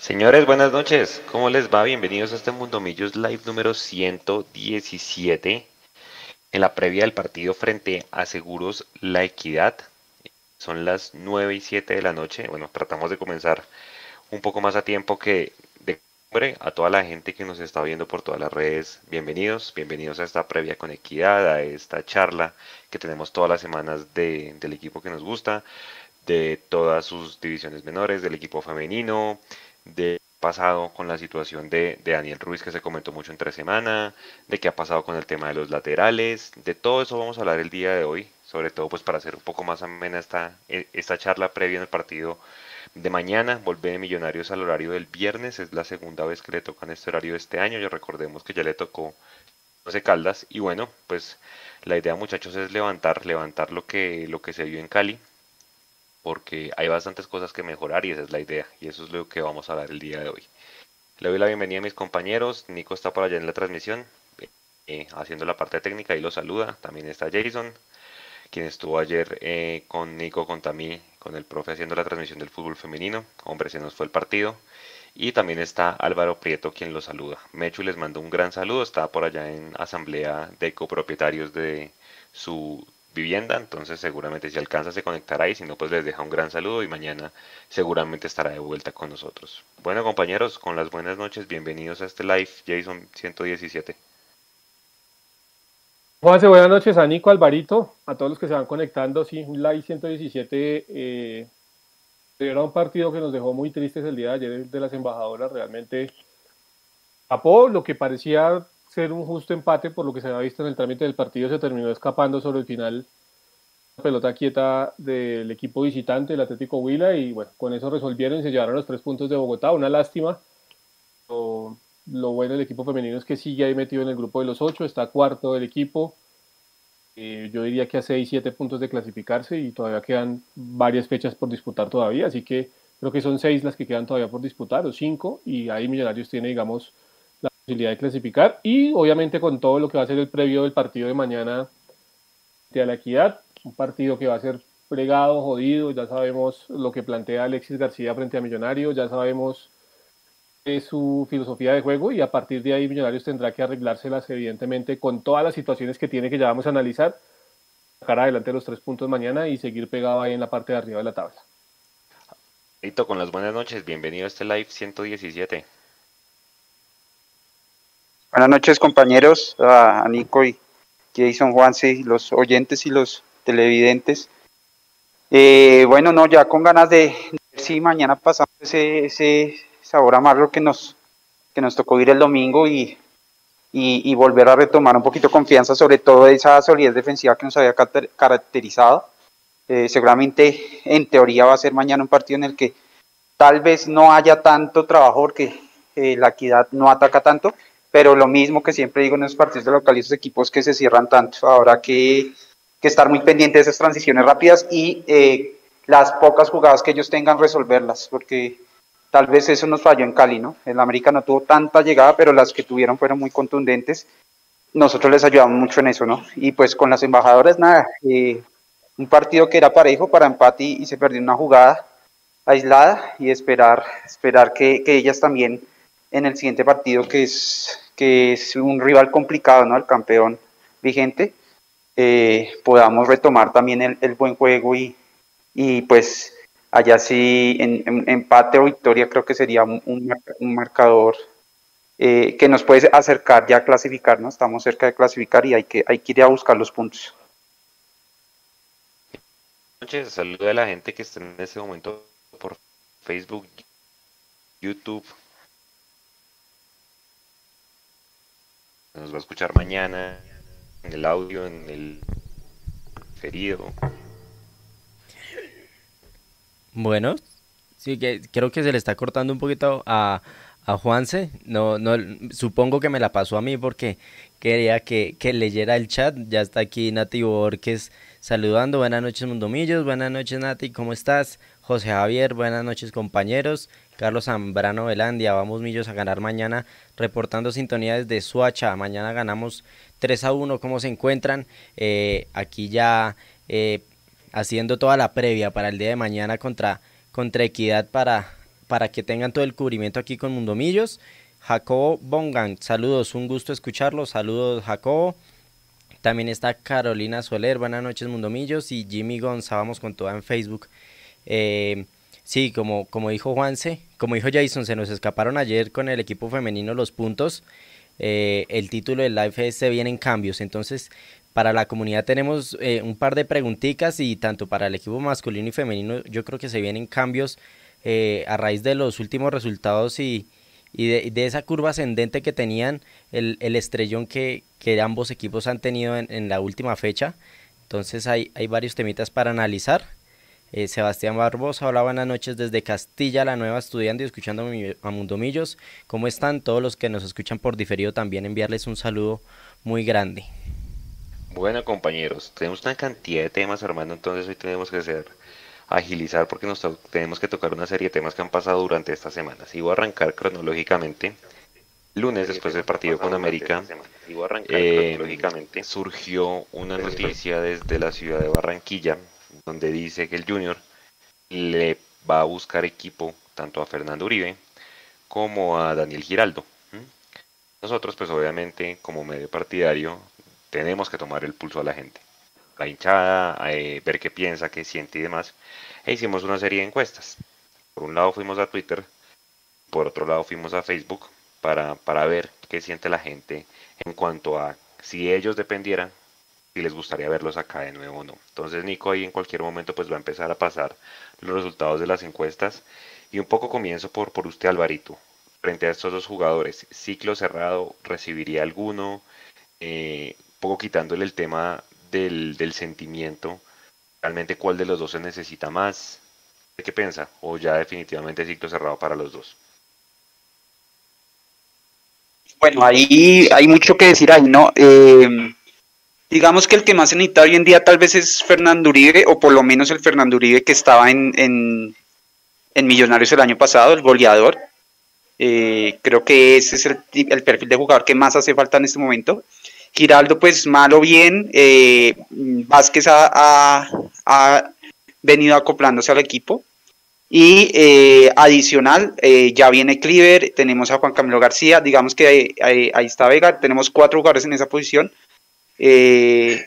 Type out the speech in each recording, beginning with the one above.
Señores, buenas noches. ¿Cómo les va? Bienvenidos a este Mundo Millos Live número 117. En la previa del partido frente a Seguros La Equidad. Son las 9 y 7 de la noche. Bueno, tratamos de comenzar un poco más a tiempo que de cumbre. A toda la gente que nos está viendo por todas las redes, bienvenidos. Bienvenidos a esta previa con Equidad, a esta charla que tenemos todas las semanas del equipo que nos gusta, de todas sus divisiones menores, del equipo femenino de pasado con la situación de, Daniel Ruiz que se comentó mucho entre semana, de qué ha pasado con el tema de los laterales, de todo eso vamos a hablar el día de hoy, sobre todo pues para hacer un poco más amena esta, e, esta charla previa en el partido de mañana, volver de Millonarios al horario del viernes, es la segunda vez que le tocan este horario este año, ya recordemos que ya le tocó 12 Caldas y bueno, pues la idea muchachos es levantar, levantar lo que, lo que se vio en Cali, porque hay bastantes cosas que mejorar y esa es la idea y eso es lo que vamos a hablar el día de hoy. Le doy la bienvenida a mis compañeros, Nico está por allá en la transmisión, eh, haciendo la parte técnica y lo saluda, también está Jason, quien estuvo ayer eh, con Nico, con Tamí, con el profe haciendo la transmisión del fútbol femenino, hombre, se nos fue el partido. Y también está Álvaro Prieto quien lo saluda. Mechu les mando un gran saludo, está por allá en asamblea de copropietarios de su vivienda, entonces seguramente si alcanza se conectará ahí, si no pues les deja un gran saludo y mañana seguramente estará de vuelta con nosotros. Bueno compañeros, con las buenas noches, bienvenidos a este live Jason 117. Juanse, buenas noches a Nico, Alvarito, a todos los que se van conectando, sí, un live 117 eh, era un partido que nos dejó muy tristes el día de ayer de las embajadoras, realmente tapó lo que parecía ser un justo empate por lo que se había visto en el trámite del partido, se terminó escapando sobre el final. La pelota quieta del equipo visitante, el Atlético Huila, y bueno, con eso resolvieron y se llevaron los tres puntos de Bogotá, una lástima. Lo, lo bueno del equipo femenino es que sigue ahí metido en el grupo de los ocho, está cuarto del equipo, eh, yo diría que a seis, siete puntos de clasificarse y todavía quedan varias fechas por disputar todavía, así que creo que son seis las que quedan todavía por disputar, o cinco, y ahí Millonarios tiene, digamos, posibilidad de clasificar y obviamente con todo lo que va a ser el previo del partido de mañana de la equidad, un partido que va a ser plegado, jodido, ya sabemos lo que plantea Alexis García frente a Millonarios, ya sabemos su filosofía de juego y a partir de ahí Millonarios tendrá que arreglárselas evidentemente con todas las situaciones que tiene que ya vamos a analizar, sacar adelante los tres puntos mañana y seguir pegado ahí en la parte de arriba de la tabla. Listo, con las buenas noches, bienvenido a este live 117. Buenas noches compañeros, a, Nico y Jason Juanse, los oyentes y los televidentes. Eh, bueno, no, ya con ganas de, ver si mañana pasamos ese, ese sabor amargo que nos, que nos tocó ir el domingo y, y, volver a retomar un poquito confianza, sobre todo esa solidez defensiva que nos había caracterizado. Eh, seguramente en teoría va a ser mañana un partido en el que tal vez no haya tanto trabajo porque eh, la equidad no ataca tanto, pero lo mismo que siempre digo en los partidos de local y esos equipos que se cierran tanto, habrá que, que estar muy pendiente de esas transiciones rápidas y eh, las pocas jugadas que ellos tengan resolverlas, porque tal vez eso nos falló en Cali, ¿no? El América no tuvo tanta llegada, pero las que tuvieron fueron muy contundentes. Nosotros les ayudamos mucho en eso, ¿no? Y pues con las embajadoras, nada, eh, un partido que era parejo para empate y, se perdió una jugada aislada y esperar, esperar que, que ellas también en el siguiente partido, que es, que es un rival complicado, ¿no? El campeón vigente, eh, podamos retomar también el, buen juego y, y, pues allá sí, en, empate o victoria, creo que sería un, un marcador eh, que nos puede acercar ya a clasificar, ¿no? Estamos cerca de clasificar y hay que, hay que ir a buscar los puntos. Noches, saludo a la gente que está en este momento por Facebook, YouTube, nos va a escuchar mañana en el audio, en el ferido. Bueno, sí, que creo que se le está cortando un poquito a, a Juanse. No, no, supongo que me la pasó a mí porque quería que, que leyera el chat. Ya está aquí Nati Borges saludando. Buenas noches, Mundomillos. Buenas noches, Nati. ¿Cómo estás? José Javier, buenas noches, compañeros. Carlos Zambrano Velandia, vamos Millos a ganar mañana, reportando sintonía desde Suacha. Mañana ganamos 3 a 1. ¿Cómo se encuentran? Eh, aquí ya eh, haciendo toda la previa para el día de mañana contra, contra Equidad para, para que tengan todo el cubrimiento aquí con Mundomillos. Jacobo Bongan, saludos, un gusto escucharlo, saludos Jacobo. También está Carolina Soler, buenas noches Mundomillos y Jimmy Gonza, vamos con toda en Facebook. Eh, sí, como, como dijo Juanse, como dijo Jason, se nos escaparon ayer con el equipo femenino los puntos. Eh, el título del live se vienen cambios, entonces para la comunidad tenemos eh, un par de preguntitas y tanto para el equipo masculino y femenino yo creo que se vienen cambios a raíz de los últimos resultados y, y de, esa curva ascendente que tenían, el, el estrellón que, que, ambos equipos han tenido en, en, la última fecha. Entonces hay, hay varios temitas para analizar. Eh, Sebastián Barbosa, hola, buenas noches desde Castilla, la nueva estudiante y escuchando a Mundomillos. ¿Cómo están todos los que nos escuchan por diferido? También enviarles un saludo muy grande. Bueno compañeros, tenemos una cantidad de temas hermano, entonces hoy tenemos que ser agilizar porque nos tenemos que tocar una serie de temas que han pasado durante esta semana. Si voy a arrancar cronológicamente. Lunes, después del partido con América, eh, surgió una noticia desde la ciudad de Barranquilla, donde dice que el Junior le va a buscar equipo tanto a Fernando Uribe como a Daniel Giraldo. Nosotros, pues obviamente, como medio partidario, tenemos que tomar el pulso a la gente la hinchada, eh, ver qué piensa, qué siente y demás. E hicimos una serie de encuestas. Por un lado fuimos a Twitter, por otro lado fuimos a Facebook para, para ver qué siente la gente en cuanto a si ellos dependieran, les gustaría verlos acá de nuevo o no. Entonces Nico ahí en cualquier momento pues va a empezar a pasar los resultados de las encuestas. Y un poco comienzo por, por usted Alvarito. Frente a estos dos jugadores, ciclo cerrado, ¿recibiría alguno? Eh, un poco quitándole el tema del, del sentimiento, realmente cuál de los dos se necesita más. ¿Qué piensa? ¿O ya definitivamente ciclo cerrado para los dos? Bueno, ahí hay mucho que decir ahí, ¿no? Eh, digamos que el que más se necesita hoy en día tal vez es Fernando Uribe, o por lo menos el Fernando Uribe que estaba en, en, en Millonarios el año pasado, el goleador. Eh, creo que ese es el, perfil de jugador que más hace falta en este momento. Giraldo, pues mal o bien, eh, Vázquez ha, venido acoplándose al equipo. Y eh, adicional, eh, ya viene Cleaver, tenemos a Juan Camilo García, digamos que ahí, está Vega, tenemos cuatro jugadores en esa posición. Y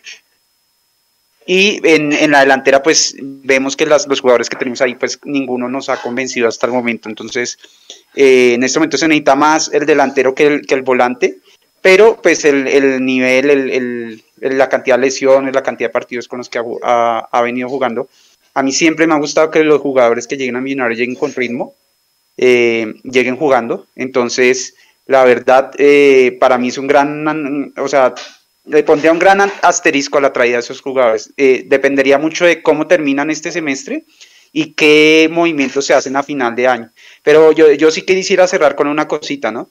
en, la delantera, pues vemos que los jugadores que tenemos ahí, pues ninguno nos ha convencido hasta el momento. Entonces, en este momento se necesita más el delantero que el, que el volante pero pues el, el nivel, el, la cantidad de lesiones, la cantidad de partidos con los que ha, ha, venido jugando, a mí siempre me ha gustado que los jugadores que lleguen a Millonarios lleguen con ritmo, eh, lleguen jugando, entonces la verdad eh, para mí es un gran, o sea, le pondría un gran asterisco a la traída de esos jugadores, eh, dependería mucho de cómo terminan este semestre y qué movimientos se hacen a final de año, pero yo, yo sí quisiera cerrar con una cosita, ¿no?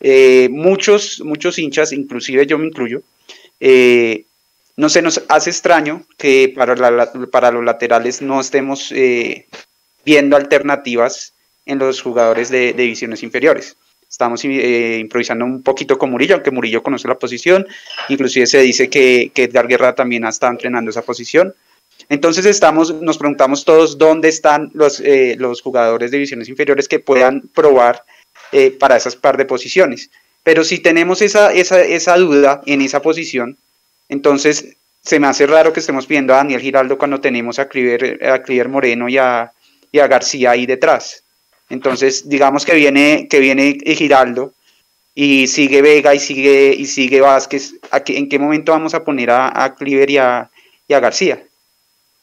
Eh, muchos, muchos hinchas, inclusive yo me incluyo, eh, no se nos hace extraño que para, para los laterales no estemos viendo alternativas en los jugadores de, divisiones inferiores. Estamos improvisando un poquito con Murillo, aunque Murillo conoce la posición, inclusive se dice que, que Edgar Guerra también ha estado entrenando esa posición. Entonces estamos, nos preguntamos todos dónde están los, los jugadores de divisiones inferiores que puedan probar eh, para esas par de posiciones. Pero si tenemos esa, esa, esa duda en esa posición, entonces se me hace raro que estemos pidiendo a Daniel Giraldo cuando tenemos a Cliver, a Moreno y a, y a, García ahí detrás. Entonces, digamos que viene, que viene Giraldo y sigue Vega y sigue, y sigue Vázquez. ¿En qué momento vamos a poner a, a Cliver y a, García?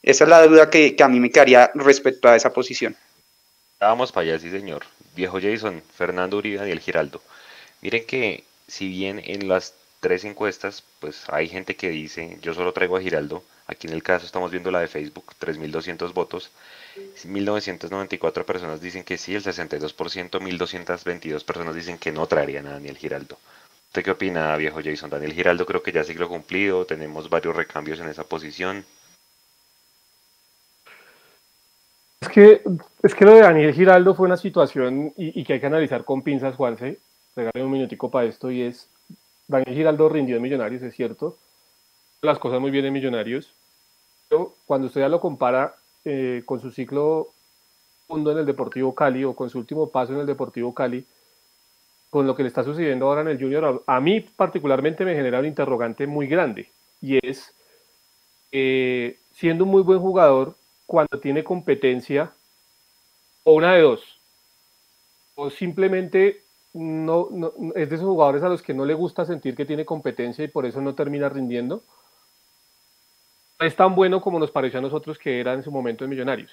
Esa es la duda que, que, a mí me quedaría respecto a esa posición. Vamos para allá, sí, señor viejo Jason, Fernando Uribe y el Giraldo. Miren que si bien en las tres encuestas, pues hay gente que dice, yo solo traigo a Giraldo, aquí en el caso estamos viendo la de Facebook, 3.200 votos, 1.994 personas dicen que sí, el 62%, 1.222 personas dicen que no traerían a Daniel Giraldo. ¿Usted qué opina, viejo Jason? Daniel Giraldo creo que ya siglo cumplido, tenemos varios recambios en esa posición. Es que, es que lo de Daniel Giraldo fue una situación y, que hay que analizar con pinzas, Juanse. Regálame un minutico para esto y es, Daniel Giraldo rindió en Millonarios, es cierto. Las cosas muy bien en Millonarios. Pero cuando usted ya lo compara eh, con su ciclo mundo en el Deportivo Cali o con su último paso en el Deportivo Cali, con lo que le está sucediendo ahora en el Junior, a, mí particularmente me genera un interrogante muy grande y es, eh, siendo un muy buen jugador, cuando tiene competencia, o una de dos, o simplemente no, es de esos jugadores a los que no le gusta sentir que tiene competencia y por eso no termina rindiendo. Es tan bueno como nos pareció a nosotros que era en su momento en Millonarios.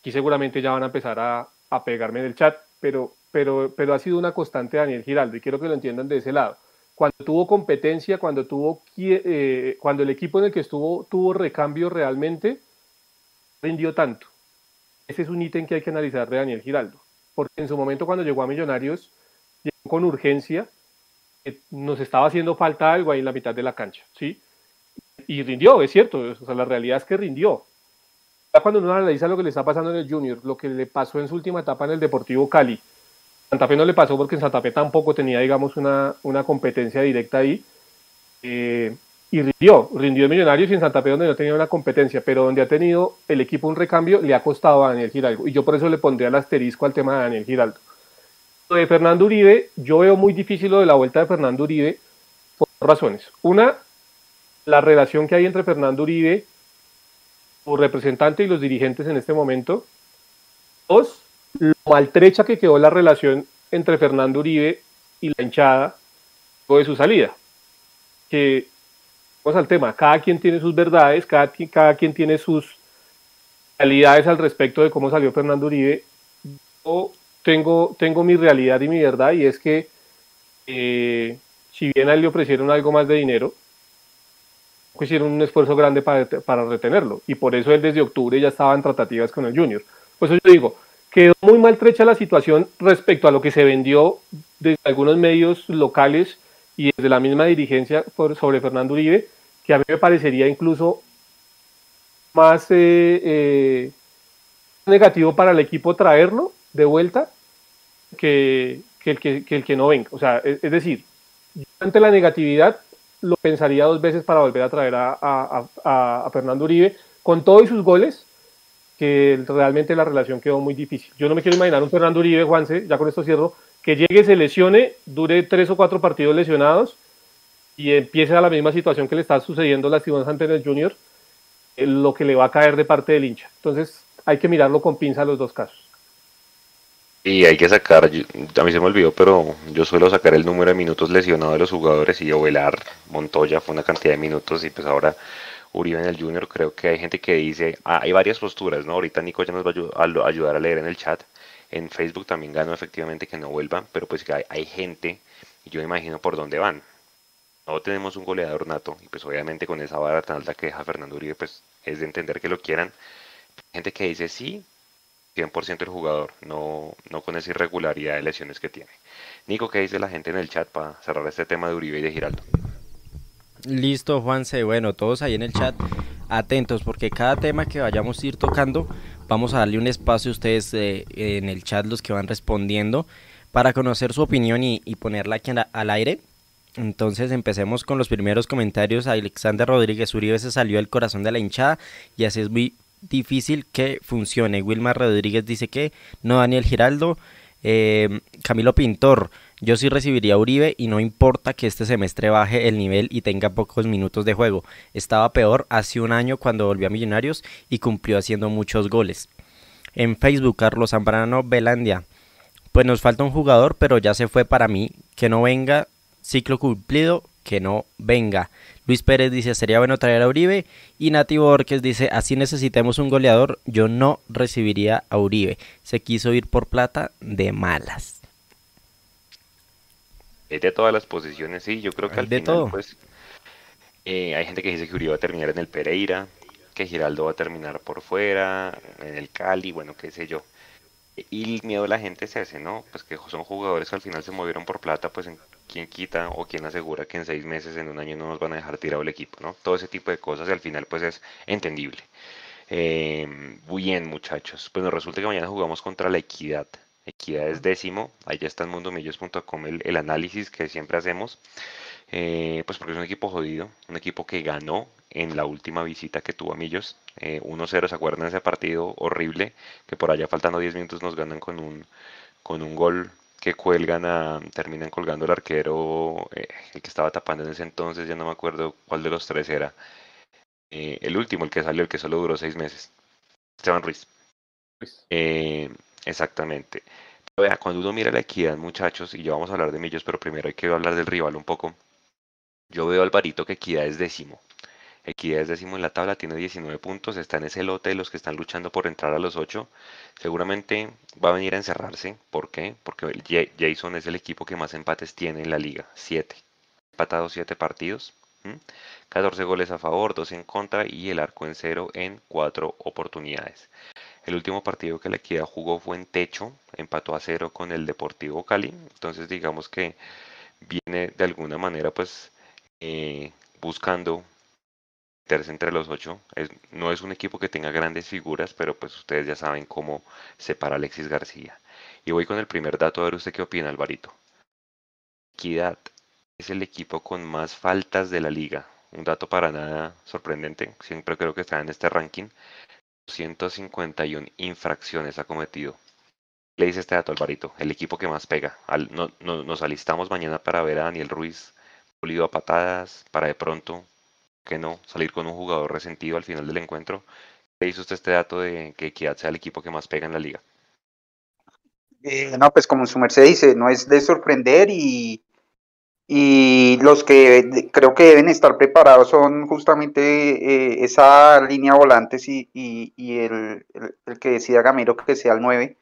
Aquí seguramente ya van a empezar a, a pegarme en el chat, pero, pero, pero ha sido una constante Daniel Giraldo y quiero que lo entiendan de ese lado. Cuando tuvo competencia, cuando, tuvo, eh, cuando el equipo en el que estuvo tuvo recambio realmente, rindió tanto. Ese es un ítem que hay que analizar de Daniel Giraldo. Porque en su momento cuando llegó a Millonarios, llegó con urgencia, nos estaba haciendo falta algo ahí en la mitad de la cancha, ¿sí? Y rindió, es cierto, o sea, la realidad es que rindió. Ya cuando uno analiza lo que le está pasando en el Junior, lo que le pasó en su última etapa en el Deportivo Cali, Santa Fe no le pasó porque en Santa Fe tampoco tenía, digamos, una, una competencia directa ahí. Eh, y rindió, rindió en Millonarios y en Santa Fe donde no tenía una competencia, pero donde ha tenido el equipo un recambio, le ha costado a Daniel Giraldo. Y yo por eso le pondría el asterisco al tema de Daniel Giraldo. Lo de Fernando Uribe, yo veo muy difícil lo de la vuelta de Fernando Uribe por dos razones. Una, la relación que hay entre Fernando Uribe, su representante y los dirigentes en este momento. Dos, lo maltrecha que quedó la relación entre Fernando Uribe y la hinchada después de su salida. Que vamos al tema, cada quien tiene sus verdades, cada, cada quien tiene sus realidades al respecto de cómo salió Fernando Uribe. Yo tengo, tengo mi realidad y mi verdad y es que eh, si bien a él le ofrecieron algo más de dinero, hicieron un esfuerzo grande para, para retenerlo y por eso él desde octubre ya estaba en tratativas con el Junior. Pues yo digo, quedó muy maltrecha la situación respecto a lo que se vendió desde algunos medios locales y desde la misma dirigencia sobre Fernando Uribe, que a mí me parecería incluso más eh, eh, negativo para el equipo traerlo de vuelta que, el, que, el que no venga. O sea, es, decir, ante la negatividad lo pensaría dos veces para volver a traer a, a, Fernando Uribe, con todos sus goles, que realmente la relación quedó muy difícil. Yo no me quiero imaginar un Fernando Uribe, Juanse, ya con esto cierro, que llegue, se lesione, dure tres o cuatro partidos lesionados y empiece a la misma situación que le está sucediendo lastimosamente en el Junior, eh, lo que le va a caer de parte del hincha. Entonces hay que mirarlo con pinza los dos casos. Y hay que sacar, a mí se me olvidó, pero yo suelo sacar el número de minutos lesionados de los jugadores y Ovelar, Montoya fue una cantidad de minutos y pues ahora Uribe en el Junior, creo que hay gente que dice, ah, hay varias posturas, ¿no? Ahorita Nico ya nos va a ayudar a leer en el chat. En Facebook también ganó efectivamente que no vuelvan, pero pues que hay, hay gente, y yo imagino por dónde van. No tenemos un goleador nato, y pues obviamente con esa vara tan alta que deja Fernando Uribe, pues es de entender que lo quieran. Gente que dice sí, 100% el jugador, no, no con esa irregularidad de lesiones que tiene. Nico, ¿qué dice la gente en el chat para cerrar este tema de Uribe y de Giraldo? Listo, Juanse. Bueno, todos ahí en el chat, atentos, porque cada tema que vayamos a ir tocando, vamos a darle un espacio a ustedes eh, en el chat, los que van respondiendo, para conocer su opinión y, ponerla aquí al aire. Entonces empecemos con los primeros comentarios. Alexander Rodríguez Uribe se salió del corazón de la hinchada y así es muy difícil que funcione. Wilmar Rodríguez dice que no Daniel Giraldo. Eh, Camilo Pintor, yo sí recibiría Uribe y no importa que este semestre baje el nivel y tenga pocos minutos de juego. Estaba peor hace un año cuando volvió a Millonarios y cumplió haciendo muchos goles. En Facebook, Carlos Zambrano Belandia. Pues nos falta un jugador, pero ya se fue para mí. Que no venga, ciclo cumplido, que no venga. Luis Pérez dice, sería bueno traer a Uribe. Y Nativo Borges dice, así necesitemos un goleador, yo no recibiría a Uribe. Se quiso ir por plata de malas. Es de todas las posiciones, sí, yo creo que al final, pues, eh, hay gente que dice que Uribe va a terminar en el Pereira, que Giraldo va a terminar por fuera, en el Cali, bueno, qué sé yo. Y el miedo de la gente es ese, ¿no? Pues que son jugadores que al final se movieron por plata, pues en quién quita o quién asegura que en seis meses, en un año no nos van a dejar tirado el equipo, ¿no? Todo ese tipo de cosas y al final pues es entendible. Eh, bien muchachos, pues nos resulta que mañana jugamos contra la Equidad. Equidad es décimo, ya está en mundomillos.com el, el análisis que siempre hacemos. eh, pues porque es un equipo jodido, un equipo que ganó en la última visita que tuvo a Millos. 1-0, ¿se acuerdan de ese partido horrible? Que por allá faltando 10 minutos nos ganan con un, con un gol que cuelgan a, terminan colgando el arquero, eh, el que estaba tapando en ese entonces, ya no me acuerdo cuál de los tres era. Eh, el último, el que salió, el que solo duró seis meses. Esteban Ruiz. Eh, exactamente. Vea, cuando uno mira la equidad, muchachos, y ya vamos a hablar de Millos, pero primero hay que hablar del rival un poco. Yo veo a Alvarito que equidad es décimo. Equidad es décimo en la tabla, tiene 19 puntos, está en ese lote de los que están luchando por entrar a los 8. Seguramente va a venir a encerrarse. ¿Por qué? Porque Jason es el equipo que más empates tiene en la liga, 7. Empatado 7 partidos, 14 goles a favor, 2 en contra y el arco en cero en 4 oportunidades. El último partido que la Equidad jugó fue en techo, empató a cero con el Deportivo Cali. Entonces digamos que viene de alguna manera pues eh, buscando meterse entre los ocho. no es un equipo que tenga grandes figuras, pero pues ustedes ya saben cómo se para Alexis García. Y voy con el primer dato, a ver usted qué opina, Alvarito. Equidad es el equipo con más faltas de la liga. Un dato para nada sorprendente, siempre creo que está en este ranking. 151 infracciones ha cometido. Le dice este dato, Alvarito, el equipo que más pega. no, nos alistamos mañana para ver a Daniel Ruiz pulido a patadas, para de pronto que no salir con un jugador resentido al final del encuentro. ¿Qué hizo usted este dato de que Equidad sea el equipo que más pega en la liga? Eh, no, pues como su merced dice, no es de sorprender y, y los que creo que deben estar preparados son justamente eh, esa línea volantes y, y, el, el, que decida Gamero que sea el 9,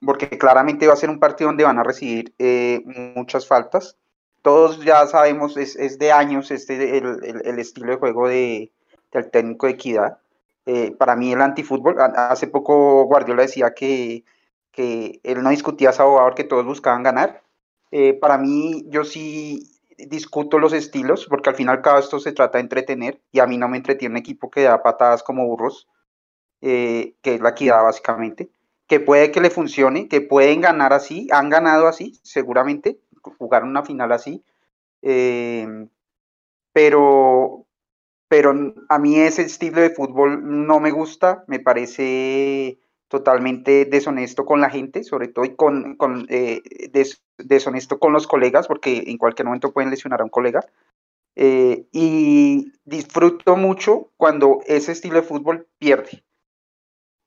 porque claramente va a ser un partido donde van a recibir eh, muchas faltas todos ya sabemos, es, es de años este el, el, estilo de juego de, del técnico de Equidad. Eh, para mí el antifútbol, hace poco Guardiola decía que, que él no discutía a Sabobador, que todos buscaban ganar. Eh, para mí, yo sí discuto los estilos, porque al final cada esto se trata de entretener, y a mí no me entretiene un equipo que da patadas como burros, eh, que es la equidad básicamente, que puede que le funcione, que pueden ganar así, han ganado así, seguramente, jugar una final así. Eh, pero, pero a mí ese estilo de fútbol no me gusta, me parece totalmente deshonesto con la gente, sobre todo y con, con eh, deshonesto con los colegas, porque en cualquier momento pueden lesionar a un colega. Eh, y disfruto mucho cuando ese estilo de fútbol pierde.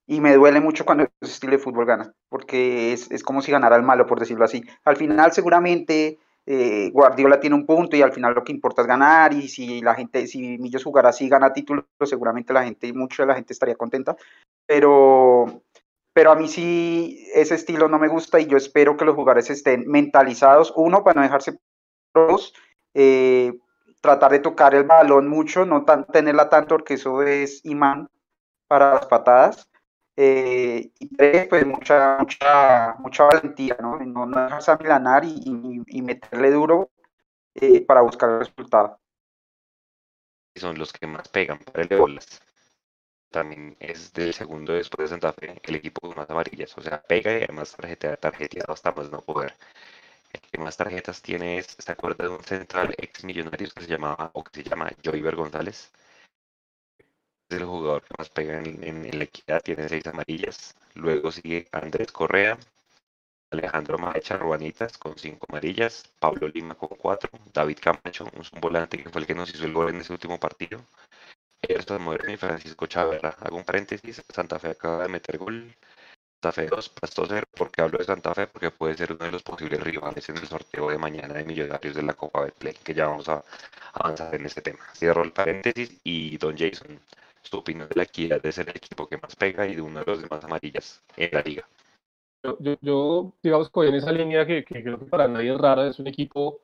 Y me duele mucho cuando ese estilo de fútbol gana, porque es, es como si ganara el malo, por decirlo así. Al final seguramente eh, Guardiola tiene un punto y al final lo que importa es ganar y si la gente, si Millos jugara así, gana título, seguramente la gente, mucha de la gente estaría contenta, pero, pero a mí sí ese estilo no me gusta y yo espero que los jugadores estén mentalizados, uno, para no dejarse pros, eh, tratar de tocar el balón mucho, no tan, tenerla tanto porque eso es imán para las patadas, eh, y pues mucha, mucha, mucha valentía, ¿no? No, no dejarse amilanar y, y, meterle duro eh, para buscar el resultado. Son los que más pegan para el de bolas. También es del segundo después de Santa Fe, el equipo con más amarillas. O sea, pega y además tarjeta, tarjeteado hasta más no poder. El que más tarjetas tiene es, ¿se acuerda de un central ex millonario que se llamaba, o que se llama Joyver González? Es el jugador que más pega en, la equidad, tiene seis amarillas. Luego sigue Andrés Correa, Alejandro Maecha Ruanitas con cinco amarillas, Pablo Lima con cuatro, David Camacho, un volante que fue el que nos hizo el gol en ese último partido. Esto Moderno y Francisco Chaverra. Hago un paréntesis, Santa Fe acaba de meter gol. Santa Fe 2, Pasto 0. ¿Por qué hablo de Santa Fe? Porque puede ser uno de los posibles rivales en el sorteo de mañana de Millonarios de la Copa Betplay, que ya vamos a avanzar en ese tema. Cierro el paréntesis y Don Jason, su opinión de la equidad de ser el equipo que más pega y de uno de los demás amarillas en la liga. Yo, yo, digamos, que en esa línea que, creo que para nadie es rara, es un equipo,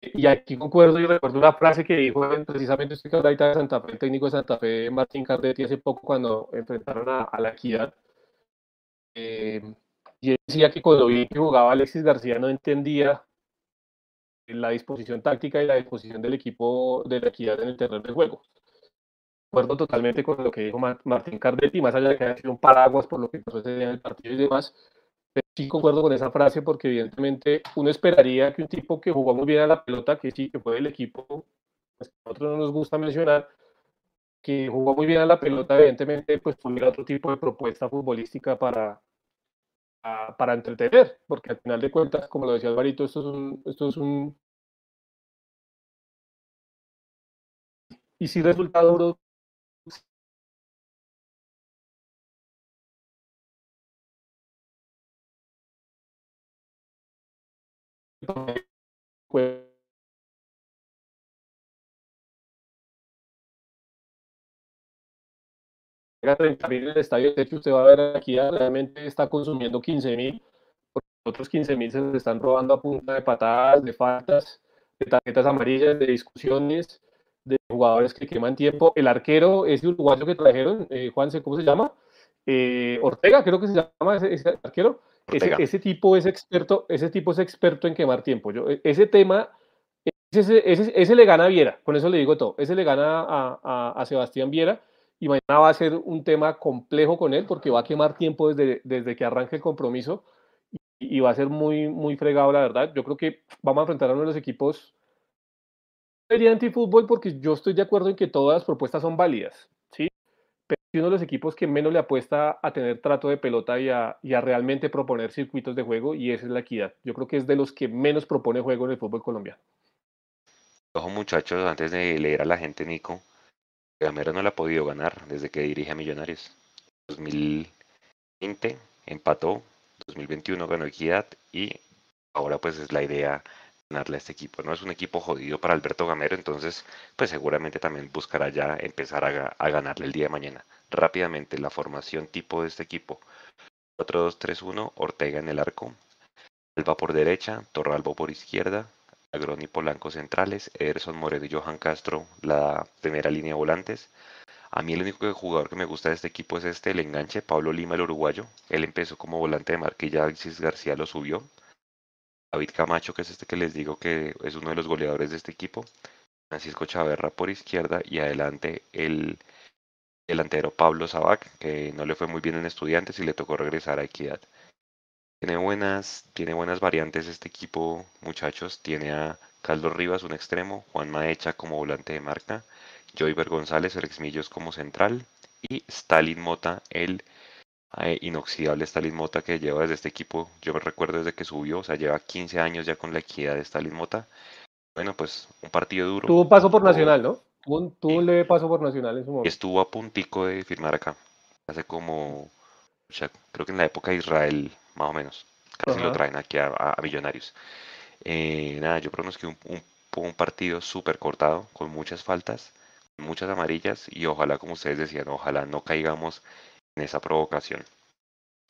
y aquí concuerdo y recuerdo una frase que dijo precisamente este de Santa Fe, el técnico de Santa Fe, Martín Cardetti, hace poco cuando enfrentaron a, la equidad. Eh, y él decía que cuando vi que jugaba Alexis García no entendía la disposición táctica y la disposición del equipo de la equidad en el terreno de juego acuerdo totalmente con lo que dijo Martín Cardetti, más allá de que haya sido un paraguas por lo que pasó ese día en el partido y demás, sí concuerdo con esa frase porque evidentemente uno esperaría que un tipo que jugó muy bien a la pelota, que sí, que fue el equipo, pues, a nosotros no nos gusta mencionar, que jugó muy bien a la pelota, evidentemente pues tuviera otro tipo de propuesta futbolística para, para entretener, porque al final de cuentas, como lo decía Alvarito, esto es un, esto es un y si resulta duro el estadio, de hecho usted va a ver aquí realmente está consumiendo 15 mil, otros 15 mil se están robando a punta de patadas, de faltas, de tarjetas amarillas, de discusiones, de jugadores que queman tiempo. El arquero, ese uruguayo que trajeron, eh, Juanse, ¿cómo se llama? Eh, Ortega, creo que se llama ese, arquero. Ese, tipo es experto, ese tipo es experto en quemar tiempo. Yo, e, ese tema, ese, ese, le gana a Viera, con eso le digo todo. Ese le gana a, a, Sebastián Viera y mañana va a ser un tema complejo con él porque va a quemar tiempo desde, desde que arranque el compromiso y, y va a ser muy, muy fregado, la verdad. Yo creo que vamos a enfrentar a uno de los equipos sería antifútbol porque yo estoy de acuerdo en que todas las propuestas son válidas. Pero es uno de los equipos que menos le apuesta a tener trato de pelota y a, realmente proponer circuitos de juego y esa es la equidad. Yo creo que es de los que menos propone juego en el fútbol colombiano. Ojo muchachos, antes de leer a la gente, Nico, Gamero no la ha podido ganar desde que dirige a Millonarios. 2020 empató, 2021 ganó Equidad y ahora pues es la idea ganarle a este equipo. No es un equipo jodido para Alberto Gamero, entonces pues seguramente también buscará ya empezar a, ganarle el día de mañana. Rápidamente, la formación tipo de este equipo. 4-2-3-1, Ortega en el arco, Alba por derecha, Torralbo por izquierda, Agrón y Polanco centrales, Ederson Moreno y Johan Castro la primera línea de volantes. A mí el único jugador que me gusta de este equipo es este, el enganche, Pablo Lima, el uruguayo. Él empezó como volante de marquilla, Alexis García lo subió. David Camacho, que es este que les digo que es uno de los goleadores de este equipo, Francisco Chaverra por izquierda y adelante el delantero Pablo Sabac, que no le fue muy bien en estudiantes y le tocó regresar a Equidad. Tiene buenas, tiene buenas variantes este equipo, muchachos. Tiene a Caldo Rivas, un extremo, Juan Maecha como volante de marca, Joyver González, el exmillos como central, y Stalin Mota, el eh, inoxidable Stalin Mota que lleva desde este equipo, yo me recuerdo desde que subió, o sea, lleva 15 años ya con la equidad de Stalin Mota. Bueno, pues un partido duro. Tuvo paso por Nacional, ¿no? Tuvo, un leve paso por Nacional en su momento. Estuvo a puntico de firmar acá. Hace como, creo que en la época de Israel, más o menos. Casi lo traen aquí a, Millonarios. Eh, nada, yo pronosticé un, un, un partido súper cortado, con muchas faltas, muchas amarillas y ojalá, como ustedes decían, ojalá no caigamos en esa provocación.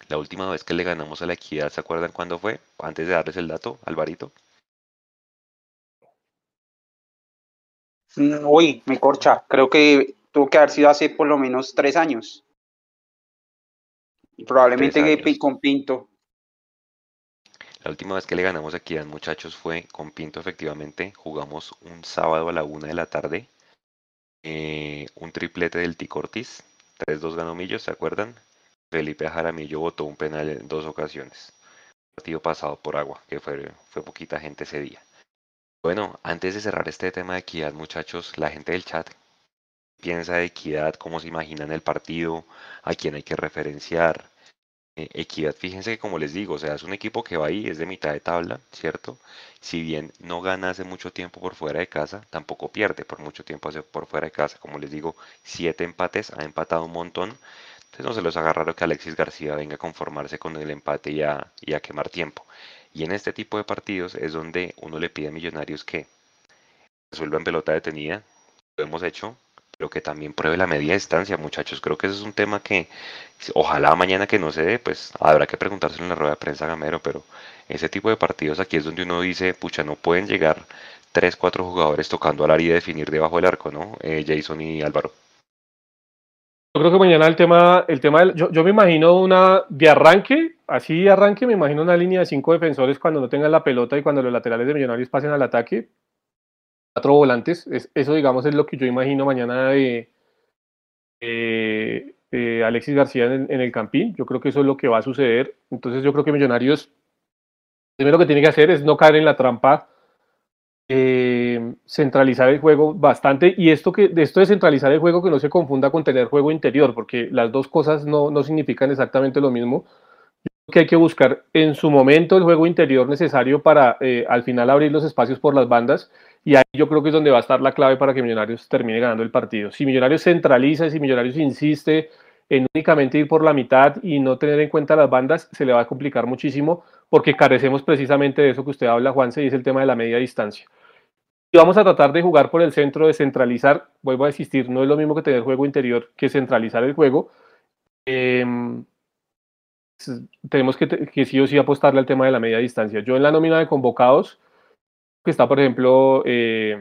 La última vez que le ganamos a la equidad, ¿se acuerdan cuándo fue? Antes de darles el dato, Alvarito. Mm, uy, me corcha. Creo que tuvo que haber sido hace por lo menos tres años. Probablemente con Pinto. La última vez que le ganamos a Equidad, muchachos, fue con Pinto, efectivamente. Jugamos un sábado a la una de la tarde. Eh, un triplete del Ticortis 3-2 ganó Millos, ¿se acuerdan? Felipe Jaramillo votó un penal en dos ocasiones. Partido pasado por agua, que fue, fue poquita gente ese día. Bueno, antes de cerrar este tema de equidad, muchachos, la gente del chat piensa de equidad, cómo se imaginan el partido, a quién hay que referenciar, eh, Equidad, fíjense que como les digo, o sea, es un equipo que va ahí, es de mitad de tabla, ¿cierto? Si bien no gana hace mucho tiempo por fuera de casa, tampoco pierde por mucho tiempo por fuera de casa. Como les digo, siete empates, ha empatado un montón. Entonces no se los haga raro que Alexis García venga a conformarse con el empate y a, y a quemar tiempo. Y en este tipo de partidos es donde uno le pide a Millonarios que resuelvan pelota detenida. Lo hemos hecho, pero que también pruebe la media distancia, muchachos. Creo que ese es un tema que ojalá mañana que no se dé, pues habrá que preguntárselo en la rueda de prensa Gamero, pero ese tipo de partidos aquí es donde uno dice, pucha, no pueden llegar tres, cuatro jugadores tocando al área y definir debajo del arco, ¿no? Eh, Jason y Álvaro. Yo creo que mañana el tema, el tema yo, yo, me imagino una de arranque, así de arranque, me imagino una línea de cinco defensores cuando no tengan la pelota y cuando los laterales de Millonarios pasen al ataque, cuatro volantes. eso, digamos, es lo que yo imagino mañana de, eh, Alexis García en, el Campín. Yo creo que eso es lo que va a suceder. Entonces yo creo que Millonarios, primero que tiene que hacer es no caer en la trampa, eh, centralizar el juego bastante. Y esto, que, esto de centralizar el juego que no se confunda con tener juego interior, porque las dos cosas no, no significan exactamente lo mismo. Que hay que buscar en su momento el juego interior necesario para eh, al final abrir los espacios por las bandas y ahí yo creo que es donde va a estar la clave para que Millonarios termine ganando el partido. Si Millonarios centraliza, si Millonarios insiste en únicamente ir por la mitad y no tener en cuenta las bandas, se le va a complicar muchísimo porque carecemos precisamente de eso que usted habla, Juanse, y es el tema de la media distancia. Y vamos a tratar de jugar por el centro, de centralizar, vuelvo a insistir, no es lo mismo que tener juego interior que centralizar el juego. Em, tenemos que, que sí o sí apostarle al tema de la media distancia. Yo en la nómina de convocados, que está, por ejemplo, eh,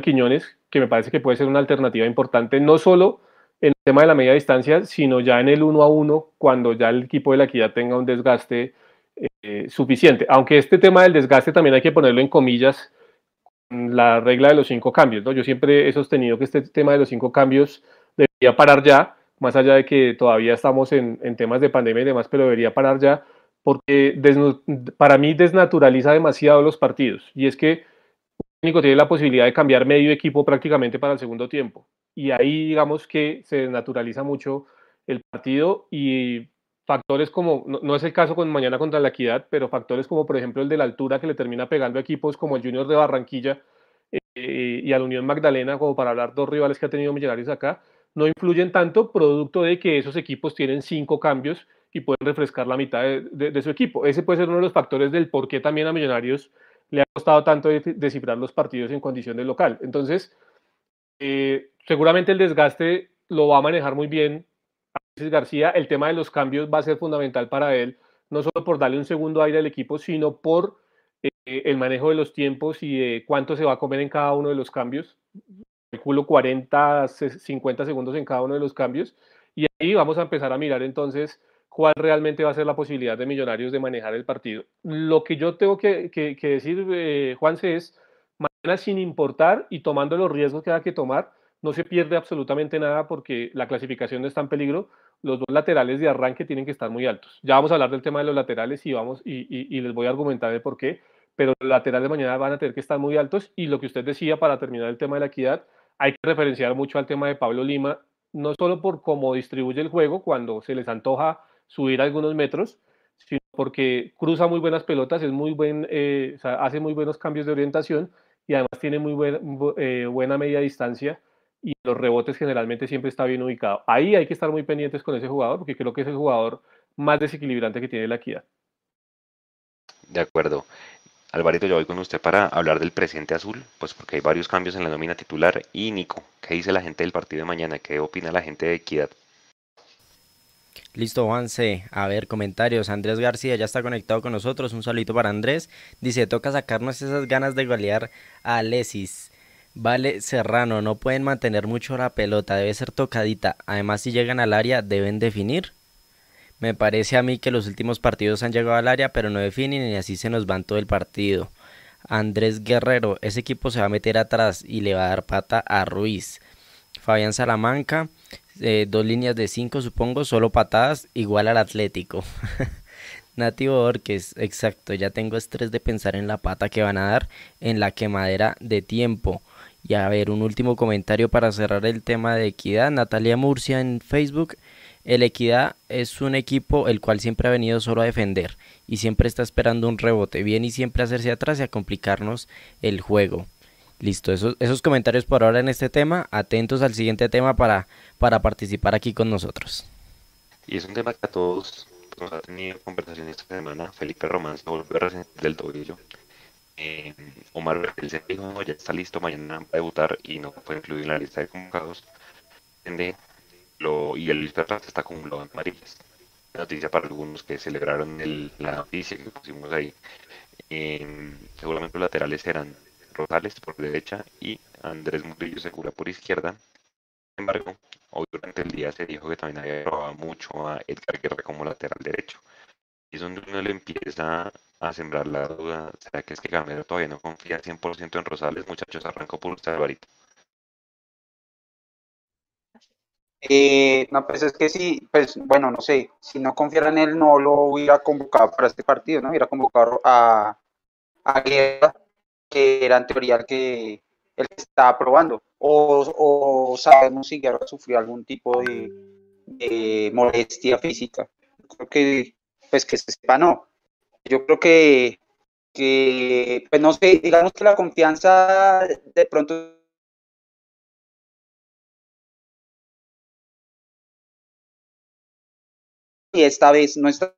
Quiñones, que me parece que puede ser una alternativa importante, no solo en el tema de la media distancia, sino ya en el uno a uno, cuando ya el equipo de la equidad tenga un desgaste eh, suficiente. Aunque este tema del desgaste también hay que ponerlo en comillas, la regla de los cinco cambios. ¿no? Yo siempre he sostenido que este tema de los cinco cambios debería parar ya, más allá de que todavía estamos en, en temas de pandemia y demás, pero debería parar ya porque para mí desnaturaliza demasiado los partidos. Y es que un técnico tiene la posibilidad de cambiar medio equipo prácticamente para el segundo tiempo. Y ahí digamos que se desnaturaliza mucho el partido y factores como, no, es el caso con mañana contra la equidad, pero factores como por ejemplo el de la altura que le termina pegando a equipos como el Junior de Barranquilla eh, y a la Unión Magdalena, como para hablar dos rivales que ha tenido Millonarios acá, no influyen tanto producto de que esos equipos tienen cinco cambios y pueden refrescar la mitad de, su equipo. Ese puede ser uno de los factores del por qué también a Millonarios le ha costado tanto descifrar los partidos en condiciones local. Entonces, eh, seguramente el desgaste lo va a manejar muy bien Alexis García. El tema de los cambios va a ser fundamental para él, no solo por darle un segundo aire al equipo, sino por eh, el manejo de los tiempos y de cuánto se va a comer en cada uno de los cambios. Calculo 40, 50 segundos en cada uno de los cambios. Y ahí vamos a empezar a mirar entonces cuál realmente va a ser la posibilidad de Millonarios de manejar el partido. Lo que yo tengo que, decir, eh, Juanse, es mañana sin importar y tomando los riesgos que hay que tomar, no se pierde absolutamente nada porque la clasificación no está en peligro. Los dos laterales de arranque tienen que estar muy altos. Ya vamos a hablar del tema de los laterales y, vamos, y, les voy a argumentar de por qué, pero los laterales de mañana van a tener que estar muy altos y lo que usted decía para terminar el tema de la equidad, hay que referenciar mucho al tema de Pablo Lima, no solo por cómo distribuye el juego cuando se les antoja subir algunos metros, sino porque cruza muy buenas pelotas, es muy buen, eh, hace muy buenos cambios de orientación y además tiene muy eh, buena media distancia y los rebotes generalmente siempre está bien ubicado. Ahí hay que estar muy pendientes con ese jugador porque creo que es el jugador más desequilibrante que tiene la equidad. De acuerdo. Alvarito, yo voy con usted para hablar del presente azul, pues porque hay varios cambios en la nómina titular. Y Nico, ¿qué dice la gente del partido de mañana? ¿Qué opina la gente de Equidad? Listo, Juanse. A ver, comentarios. Andrés García ya está conectado con nosotros. Un saludito para Andrés. Dice, toca sacarnos esas ganas de golear a Alesis. Vale, Serrano, no pueden mantener mucho la pelota, debe ser tocadita. Además, si llegan al área, deben definir. Me parece a mí que los últimos partidos han llegado al área, pero no definen y así se nos van todo el partido. Andrés Guerrero, ese equipo se va a meter atrás y le va a dar pata a Ruiz. Fabián Salamanca, eh, dos líneas de cinco, supongo, solo patadas, igual al Atlético. Nativo Orques, exacto, ya tengo estrés de pensar en la pata que van a dar en la quemadera de tiempo. Y a ver, un último comentario para cerrar el tema de equidad. Natalia Murcia en Facebook. El Equidad es un equipo el cual siempre ha venido solo a defender y siempre está esperando un rebote. Bien y siempre hacerse atrás y a complicarnos el juego. Listo, esos, esos comentarios por ahora en este tema. Atentos al siguiente tema para, para participar aquí con nosotros. Y es un tema que a todos nos ha tenido conversación esta semana. Felipe Román se volvió a del tobillo. Eh, Omar se dijo, ya está listo, mañana va a debutar y no fue incluido en la lista de convocados. Lo, y el lista está acumulado en amarillas. Noticia para algunos que celebraron el, la noticia que pusimos ahí. Eh, seguramente los laterales eran Rosales por derecha y Andrés Murillo se cura por izquierda. Sin embargo, hoy durante el día se dijo que también había probado mucho a Edgar Guerra como lateral derecho. Y es donde uno le empieza a sembrar la duda. ¿Será que es que Gamero todavía no confía 100% en Rosales? Muchachos, arrancó por usted, Alvarito. Eh, no, pues es que sí, pues bueno, no sé, si no confiara en él, no lo hubiera convocado para este partido, ¿no? Hubiera convocado a, a Guerra, que era en teoría el que, que estaba probando. O, sabemos si Guerra sufrió algún tipo de, molestia física. Creo que, pues que se sepa, no. Yo creo que, que, pues no sé, digamos que la confianza de pronto y esta vez no está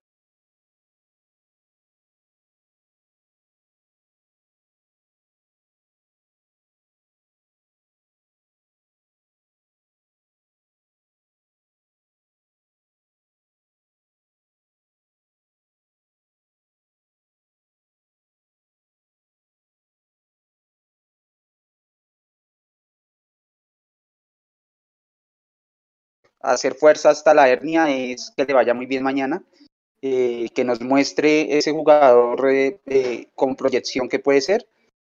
hacer fuerza hasta la hernia es que le vaya muy bien mañana, eh, que nos muestre ese jugador eh, eh, con proyección que puede ser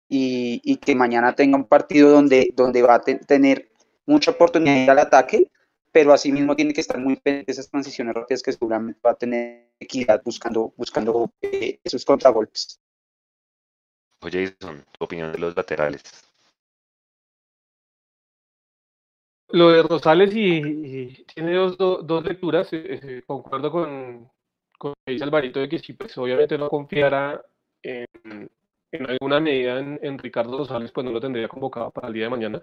y, que mañana tenga un partido donde, donde va a tener mucha oportunidad al ataque, pero asimismo tiene que estar muy pendiente esas transiciones rápidas que seguramente va a tener equidad buscando, buscando esos contragolpes. Oye, Jason, tu opinión de los laterales. Lo de Rosales y, tiene dos, dos, lecturas, eh, eh, concuerdo con, con lo que dice Alvarito de que sí, pues obviamente no confiara en, en alguna medida en, Ricardo Rosales, pues no lo tendría convocado para el día de mañana.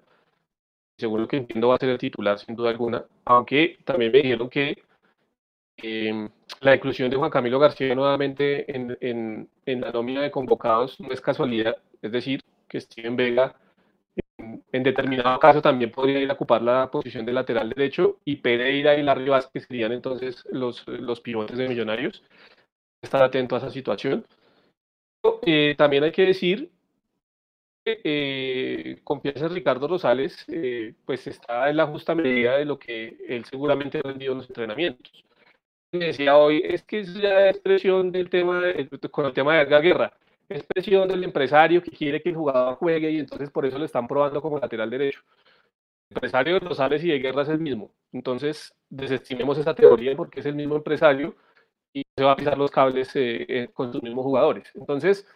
Según lo que entiendo va a ser el titular sin duda alguna, aunque también me dijeron que em, la inclusión de Juan Camilo García nuevamente en, en, en la nómina de convocados no es casualidad, es decir, que Steven Vega en determinado caso también podría ir a ocupar la posición de lateral derecho y Pereira y Larry Vázquez serían entonces los, los pivotes de Millonarios. Estar atento a esa situación. Eh, también hay que decir que eh, confianza en Ricardo Rosales, eh, pues está en la justa medida de lo que él seguramente ha rendido en los entrenamientos. Decía hoy, es que es ya expresión del tema, con el tema de la guerra es presión del empresario que quiere que el jugador juegue y entonces por eso le están probando como lateral derecho. El empresario de Rosales y de Guerra es el mismo. Entonces desestimemos esa teoría porque es el mismo empresario y se va a pisar los cables eh, eh, con sus mismos jugadores. Entonces,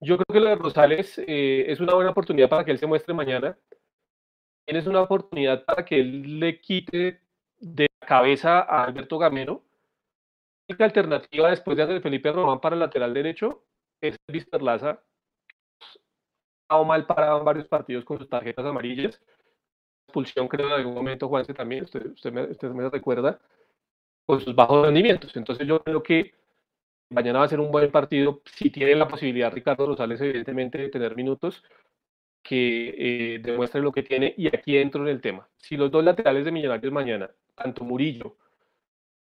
yo creo que lo de Rosales eh, es una buena oportunidad para que él se muestre mañana. Es una oportunidad para que él le quite de cabeza a Alberto Gamero. La alternativa después de Felipe Román para el lateral derecho es Luis Perlaza, estado mal parado en varios partidos con sus tarjetas amarillas. Expulsión, creo, en algún momento, Juanse también, usted, usted, me, usted me recuerda, con sus bajos rendimientos. Entonces, yo creo que mañana va a ser un buen partido. Si tiene la posibilidad Ricardo Rosales, evidentemente, de tener minutos, que eh, demuestre lo que tiene. Y aquí entro en el tema. Si los dos laterales de Millonarios mañana, tanto Murillo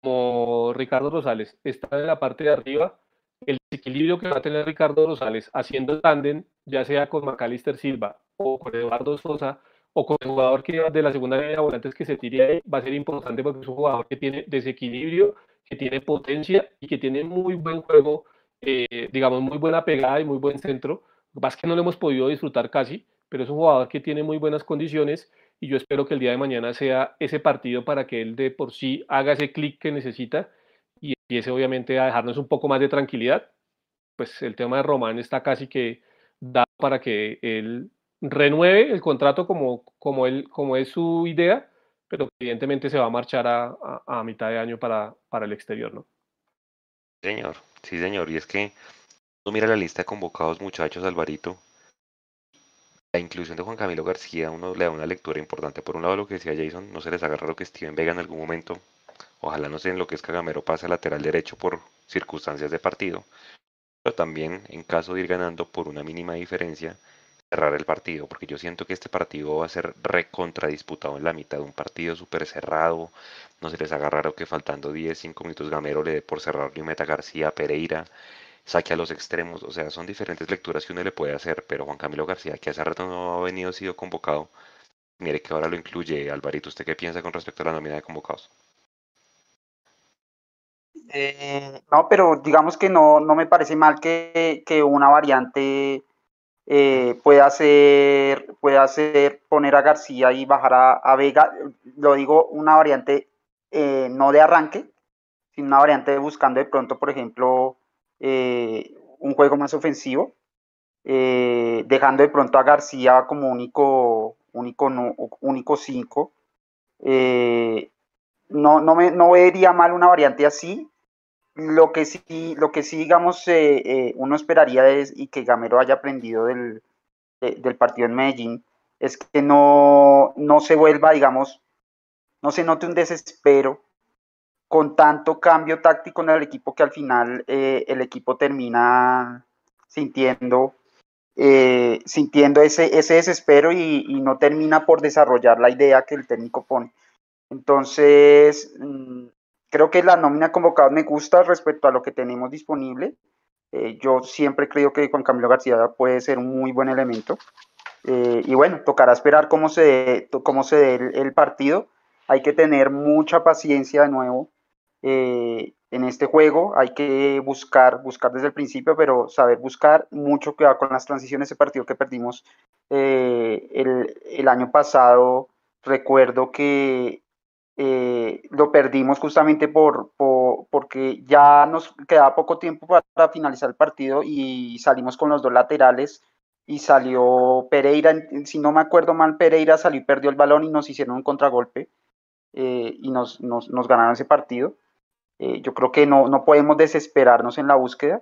como Ricardo Rosales, están en la parte de arriba, desequilibrio que va a tener Ricardo Rosales haciendo tándem, ya sea con Macalister Silva o con Eduardo Sosa o con el jugador que de la segunda línea de volantes que se tire va a ser importante porque es un jugador que tiene desequilibrio, que tiene potencia y que tiene muy buen juego, eh, digamos, muy buena pegada y muy buen centro. Lo que que no lo hemos podido disfrutar casi, pero es un jugador que tiene muy buenas condiciones y yo espero que el día de mañana sea ese partido para que él de por sí haga ese clic que necesita y empiece obviamente a dejarnos un poco más de tranquilidad, pues el tema de Román está casi que dado para que él renueve el contrato como, como, él, como es su idea, pero evidentemente se va a marchar a, a, mitad de año para, para el exterior, ¿no? Señor, sí señor, y es que uno mira la lista de convocados muchachos, Alvarito, la inclusión de Juan Camilo García, uno le da una lectura importante. Por un lado, lo que decía Jason, no se les agarra lo que Steven Vega en algún momento Ojalá no sé en lo que es que Gamero pase lateral derecho por circunstancias de partido, pero también en caso de ir ganando por una mínima diferencia, cerrar el partido, porque yo siento que este partido va a ser recontra disputado en la mitad un partido súper cerrado, no se les haga raro que faltando 10, 5 minutos Gamero le dé por cerrar y meta García, Pereira, saque a los extremos, o sea, son diferentes lecturas que uno le puede hacer, pero Juan Camilo García, que hace rato no ha venido, sido convocado, mire que ahora lo incluye, Alvarito, ¿usted qué piensa con respecto a la nómina de convocados? Eh, no, pero digamos que no, no me parece mal que, una variante eh, puede hacer, puede hacer poner a García y bajar a, Vega, lo digo, una variante eh, no de arranque, sino una variante buscando de pronto, por ejemplo, un juego más ofensivo, dejando de pronto a García como único, único, no, único cinco. no, no, me, no vería mal una variante así, lo que sí, lo que sí digamos, eh, eh, uno esperaría es, y que Gamero haya aprendido del, del partido en Medellín, es que no, no se vuelva, digamos, no se note un desespero con tanto cambio táctico en el equipo que al final eh, el equipo termina sintiendo, sintiendo ese, ese desespero y, y, no termina por desarrollar la idea que el técnico pone. Entonces, mm, Creo que la nómina convocada me gusta respecto a lo que tenemos disponible. Eh, yo siempre creo que Juan Camilo García puede ser un muy buen elemento. Eh, y bueno, tocará esperar cómo se, cómo se dé el, partido. Hay que tener mucha paciencia de nuevo eh, en este juego. Hay que buscar, buscar desde el principio, pero saber buscar mucho cuidado con las transiciones. Ese partido que perdimos el, el año pasado, recuerdo que eh, lo perdimos justamente por, porque ya nos quedaba poco tiempo para finalizar el partido y salimos con los dos laterales y salió Pereira, si no me acuerdo mal, Pereira salió y perdió el balón y nos hicieron un contragolpe eh, y nos, nos, ganaron ese partido. Eh, yo creo que no, no podemos desesperarnos en la búsqueda.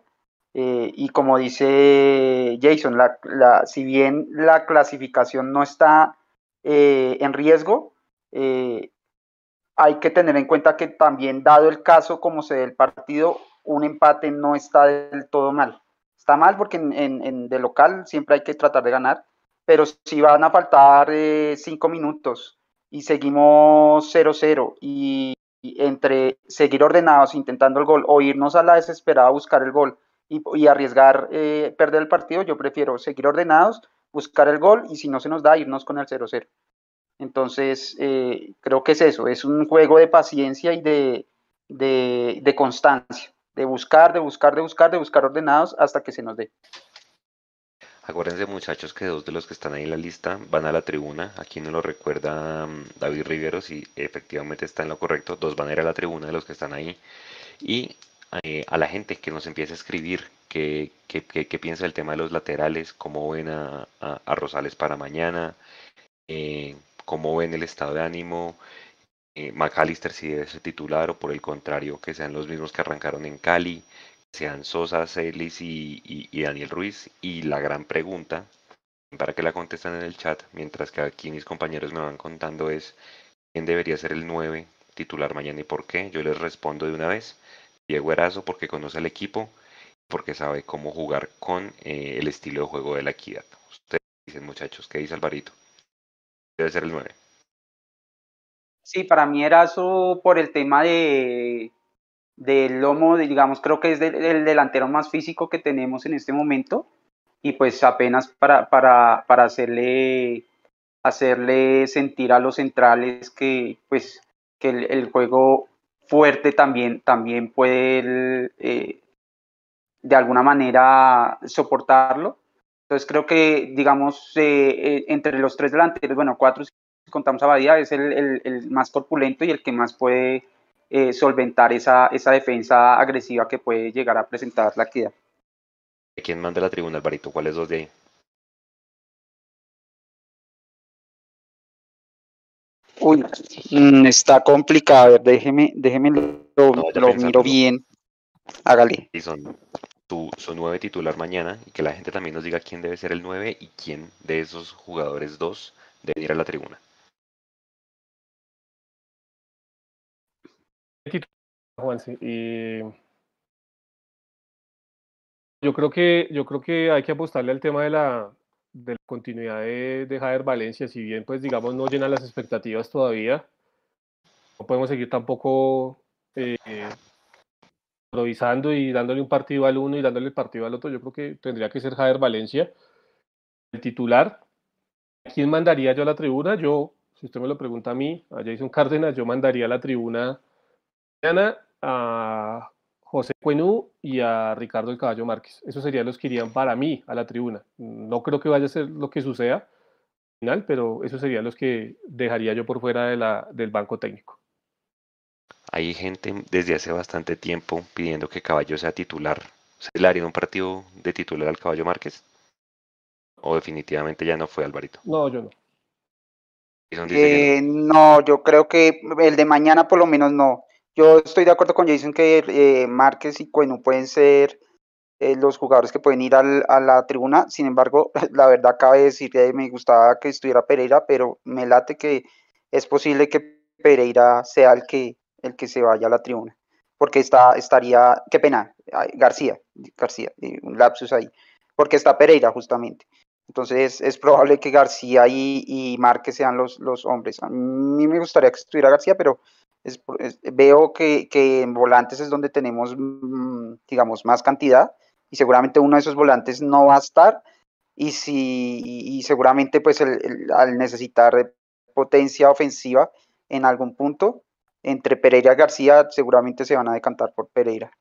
y como dice Jason, la, la, si bien la clasificación no está en riesgo, hay que tener en cuenta que también, dado el caso como se dé el partido, un empate no está del todo mal. Está mal porque en, de local siempre hay que tratar de ganar, pero si van a faltar eh, cinco minutos y seguimos 0-0 y, entre seguir ordenados intentando el gol o irnos a la desesperada a buscar el gol y, arriesgar eh, perder el partido, yo prefiero seguir ordenados, buscar el gol y si no se nos da, irnos con el 0-0. Entonces, eh, creo que es eso, es un juego de paciencia y de, de, constancia, de buscar, de buscar, de buscar, de buscar ordenados hasta que se nos dé. Acuérdense muchachos que dos de los que están ahí en la lista van a la tribuna. Aquí no lo recuerda mm, David Rivero, si efectivamente está en lo correcto. Dos van a ir a la tribuna de los que están ahí. Y eh, a la gente que nos empiece a escribir qué, piensa del tema de los laterales, cómo ven a, a, Rosales para mañana, eh, cómo ven el estado de ánimo, eh, McAllister si debe ser titular o por el contrario que sean los mismos que arrancaron en Cali, sean Sosa, Celis y, Daniel Ruiz. Y la gran pregunta, para que la contesten en el chat, mientras que aquí mis compañeros me van contando es quién debería ser el 9 titular mañana y por qué. Yo les respondo de una vez. Diego Erazo porque conoce al equipo, porque sabe cómo jugar con eh, el estilo de juego de la equidad. Ustedes dicen muchachos, ¿qué dice Alvarito? Debe ser el 9. Sí, para mí era eso por el tema de del lomo, digamos, creo que es el delantero más físico que tenemos en este momento y pues apenas para, para, para hacerle, hacerle sentir a los centrales que pues que el, juego fuerte también, también puede eh, de alguna manera soportarlo entonces creo que, digamos, eh, eh, entre los tres delanteros, bueno, cuatro, si contamos a Badía, es el, el, más corpulento y el que más puede eh, solventar esa, esa defensa agresiva que puede llegar a presentar la equidad. ¿Quién manda la tribuna, Alvarito? ¿Cuáles dos de ahí? Uy, mm, está complicado. A ver, déjeme, déjeme lo, lo miro bien. Hágale. Y son su, nueve titular mañana y que la gente también nos diga quién debe ser el 9 y quién de esos jugadores dos debe ir a la tribuna. yo creo que yo creo que hay que apostarle al tema de la, de la continuidad de, de Valencia, si bien pues digamos no llena las expectativas todavía, no podemos seguir tampoco eh, improvisando y dándole un partido al uno y dándole el partido al otro, yo creo que tendría que ser Javier Valencia el titular. quién mandaría yo a la tribuna? Yo, si usted me lo pregunta a mí, a Jason Cárdenas, yo mandaría a la tribuna a José Cuenú y a Ricardo el Caballo Márquez. Esos serían los que irían para mí a la tribuna. No creo que vaya a ser lo que suceda final, pero esos serían los que dejaría yo por fuera de la, del banco técnico. Hay gente desde hace bastante tiempo pidiendo que Caballo sea titular. ¿Se le haría un partido de titular al Caballo Márquez? ¿O definitivamente ya no fue Alvarito? No, yo no. Eh, no, yo creo que el de mañana por lo menos no. Yo estoy de acuerdo con Jason que eh, Márquez y Cueno pueden ser eh, los jugadores que pueden ir al, a la tribuna. Sin embargo, la verdad cabe decir que me gustaba que estuviera Pereira, pero me late que es posible que Pereira sea el que, el que se vaya a la tribuna. Porque está, estaría, qué pena, García, García, un lapsus ahí. Porque está Pereira justamente. Entonces es probable que García y, y Márquez sean los, los hombres. A mí me gustaría que estuviera García, pero veo que, en volantes es donde tenemos, mm, digamos, más cantidad y seguramente uno de esos volantes no va a estar y, si, y seguramente pues al necesitar potencia ofensiva en algún punto, entre Pereira y García seguramente se van a decantar por Pereira.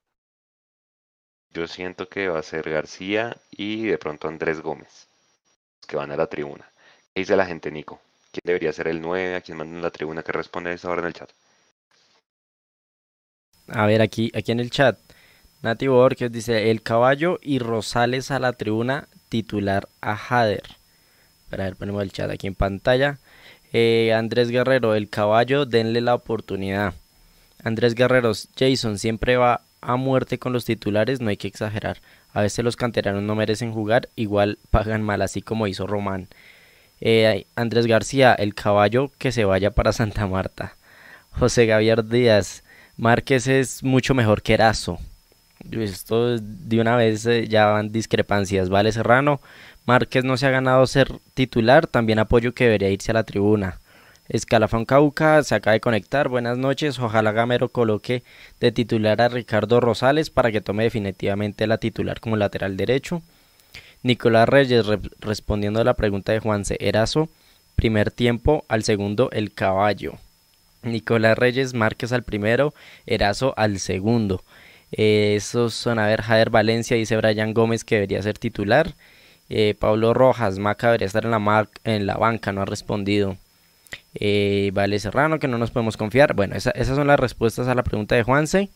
Yo siento que va a ser García y de pronto Andrés Gómez, que van a la tribuna. ¿Qué dice la gente, Nico? ¿Quién debería ser el 9? ¿A quién manda en la tribuna que responde a esa hora en el chat? A ver, aquí, aquí en el chat. Nati Borges dice, el caballo y Rosales a la tribuna titular a Jader. Para ver, ponemos el chat aquí en pantalla. Eh, Andrés Guerrero, el caballo, denle la oportunidad. Andrés Guerreros, Jason siempre va a muerte con los titulares, no hay que exagerar. A veces los canteranos no merecen jugar, igual pagan mal, así como hizo Román. Eh, Andrés García, el caballo que se vaya para Santa Marta. José Gavier Díaz, Márquez es mucho mejor que Erazo. Esto de una vez eh, ya van discrepancias. Vale Serrano, Márquez no se ha ganado ser titular, también apoyo que debería irse a la tribuna. Escalafón Cauca se acaba de conectar, buenas noches, ojalá Gamero coloque de titular a Ricardo Rosales para que tome definitivamente la titular como lateral derecho. Nicolás Reyes respondiendo a la pregunta de Juanse Erazo, primer tiempo, al segundo el caballo. Nicolás Reyes Márquez al primero, Erazo al segundo. Esos son, a ver, Jader Valencia, dice Brian Gómez que debería ser titular. Eh, Pablo Rojas, Maca debería estar en la, en la banca, no ha respondido. Eh, vale Serrano, que no nos podemos confiar. Bueno, esas son las respuestas a la pregunta de Juanse.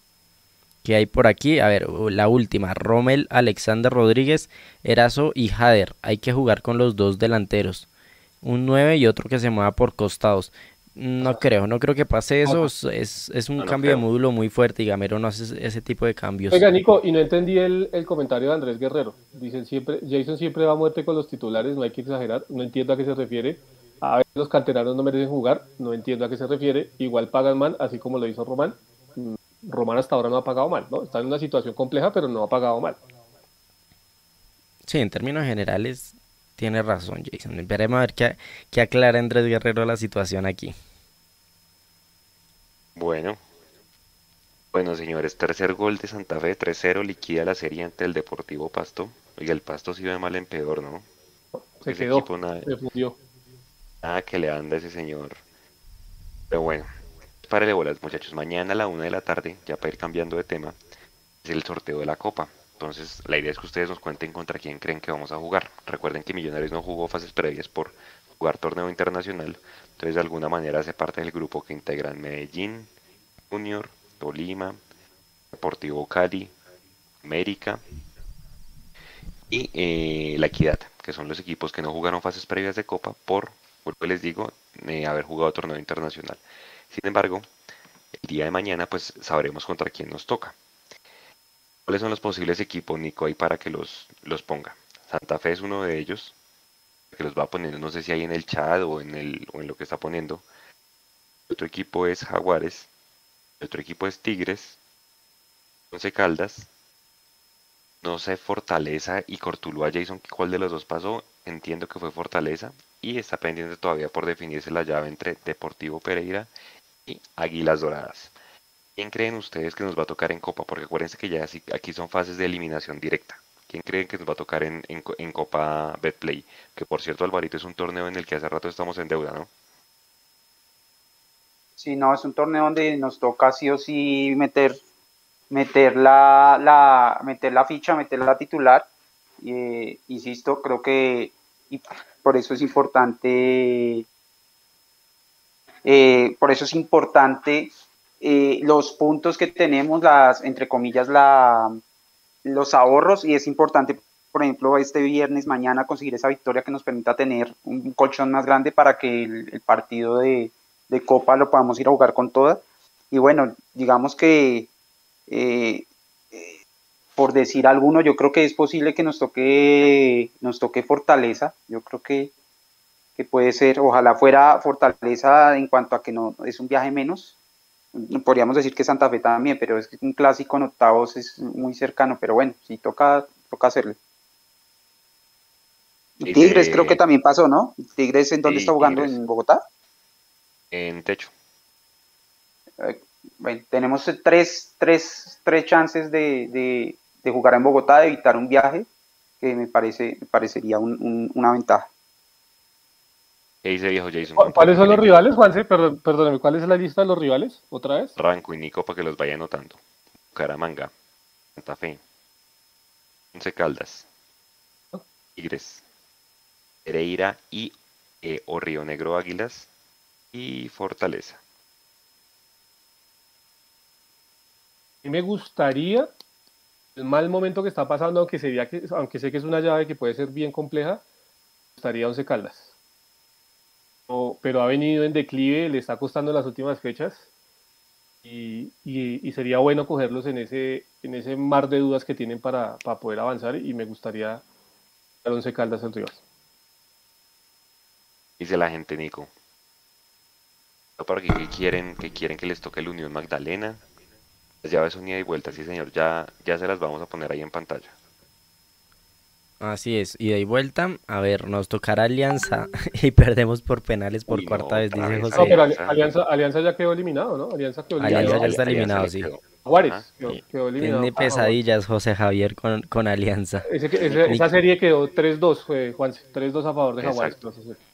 Que hay por aquí, a ver, la última, Rommel, Alexander Rodríguez, Erazo y Jader. Hay que jugar con los dos delanteros. Un 9 y otro que se mueva por costados. No creo, no creo que pase eso. Es, es un cambio de módulo muy fuerte y Gamero no hace ese tipo de cambios. Oiga, Nico, y no entendí el, el, comentario de Andrés Guerrero. Dicen siempre, Jason siempre va a muerte con los titulares, no hay que exagerar. No entiendo a qué se refiere. A veces los canteranos no merecen jugar, no entiendo a qué se refiere. Igual pagan mal, así como lo hizo Román. Mm, Román hasta ahora no ha pagado mal, ¿no? Está en una situación compleja, pero no ha pagado mal. Sí, en términos generales, tiene razón, Jason. Veremos a ver qué, qué aclara Andrés Guerrero la situación aquí. Bueno. Bueno, señores, tercer gol de Santa Fe, 3-0, liquida la serie ante el Deportivo Pasto. Oiga, el Pasto sí ve mal en peor, ¿no? Se quedó, se fundió. Nada que le anda a ese señor. Pero bueno, párele bolas, muchachos. Mañana a la una de la tarde, ya para ir cambiando de tema, es el sorteo de la Copa. Entonces, la idea es que ustedes nos cuenten contra quién creen que vamos a jugar. Recuerden que Millonarios no jugó fases previas por jugar torneo internacional. Entonces, de alguna manera hace parte del grupo que integran Medellín, Junior, Tolima, Deportivo Cali, América y eh, La Equidad, que son los equipos que no jugaron fases previas de Copa por, vuelvo les digo, eh, haber jugado torneo internacional. Sin embargo, el día de mañana pues sabremos contra quién nos toca. ¿Cuáles son los posibles equipos, Nico, ahí para que los, los ponga? Santa Fe es uno de ellos, que los va poniendo, no sé si hay en el chat o en, el, o en lo que está poniendo. otro equipo es Jaguares, otro equipo es Tigres, Once Caldas, no sé Fortaleza y Cortuluá Jason, ¿cuál de los dos pasó? Entiendo que fue Fortaleza y está pendiente todavía por definirse la llave entre Deportivo Pereira y Águilas Doradas. ¿Quién creen ustedes que nos va a tocar en Copa? Porque acuérdense que ya aquí son fases de eliminación directa. ¿Quién creen que nos va a tocar en, Copa Betplay? Que por cierto, Alvarito, es un torneo en el que hace rato estamos en deuda, ¿no? Sí, no, es un torneo donde nos toca sí o sí meter meter la, meter la ficha, meter la titular. Insisto, creo que y por eso es importante, eh, por eso es importante eh, los puntos que tenemos, las, entre comillas, la, los ahorros, y es importante, por ejemplo, este viernes, mañana, conseguir esa victoria que nos permita tener un colchón más grande para que el, partido de, de, Copa lo podamos ir a jugar con toda. Y bueno, digamos que eh, por decir alguno, yo creo que es posible que nos toque, nos toque Fortaleza. Yo creo que, que puede ser, ojalá fuera Fortaleza en cuanto a que no es un viaje menos. Podríamos decir que Santa Fe también, pero es que un clásico en octavos es muy cercano, pero bueno, sí toca, toca hacerle. Tigres creo que también pasó, ¿no? Tigres en dónde está jugando, en Bogotá. En techo. Eh, bueno, tenemos tres, tres, tres chances de, de jugar en Bogotá, de evitar un viaje, que me, parece, parecería una ventaja. ¿Qué dice viejo Jason? ¿Cuáles son los rivales, Juanse? Perdón, perdóname, ¿cuál es la lista de los rivales? ¿Otra vez? Ranco y Nico para que los vaya anotando. Caramanga, Santa Fe, Once Caldas, Tigres, Pereira y eh, o Río Negro Águilas y Fortaleza. Y me gustaría el mal momento que está pasando, aunque, sería que, aunque sé que es una llave que puede ser bien compleja, estaría Once Caldas. Pero ha venido en declive, le está costando las últimas fechas y, sería bueno cogerlos en ese, en ese mar de dudas que tienen para, poder avanzar y me gustaría dar Once Caldas en Rivas. Dice la gente, Nico. ¿Para qué quieren, que quieren que les toque el Unión Magdalena? Las llaves son ida y vuelta, sí señor, ya, ya se las vamos a poner ahí en pantalla. Así es, ida y vuelta. A ver, nos tocará Alianza y perdemos por penales por cuarta vez, dice José. No, pero Alianza, Alianza ya quedó eliminado, ¿no? Alianza quedó eliminado. Alianza ya está eliminado, sí. Juárez quedó, eliminado. Tiene pesadillas José Javier con, con Alianza. esa serie quedó 3-2, Juan, 3-2 a favor de Jaguares.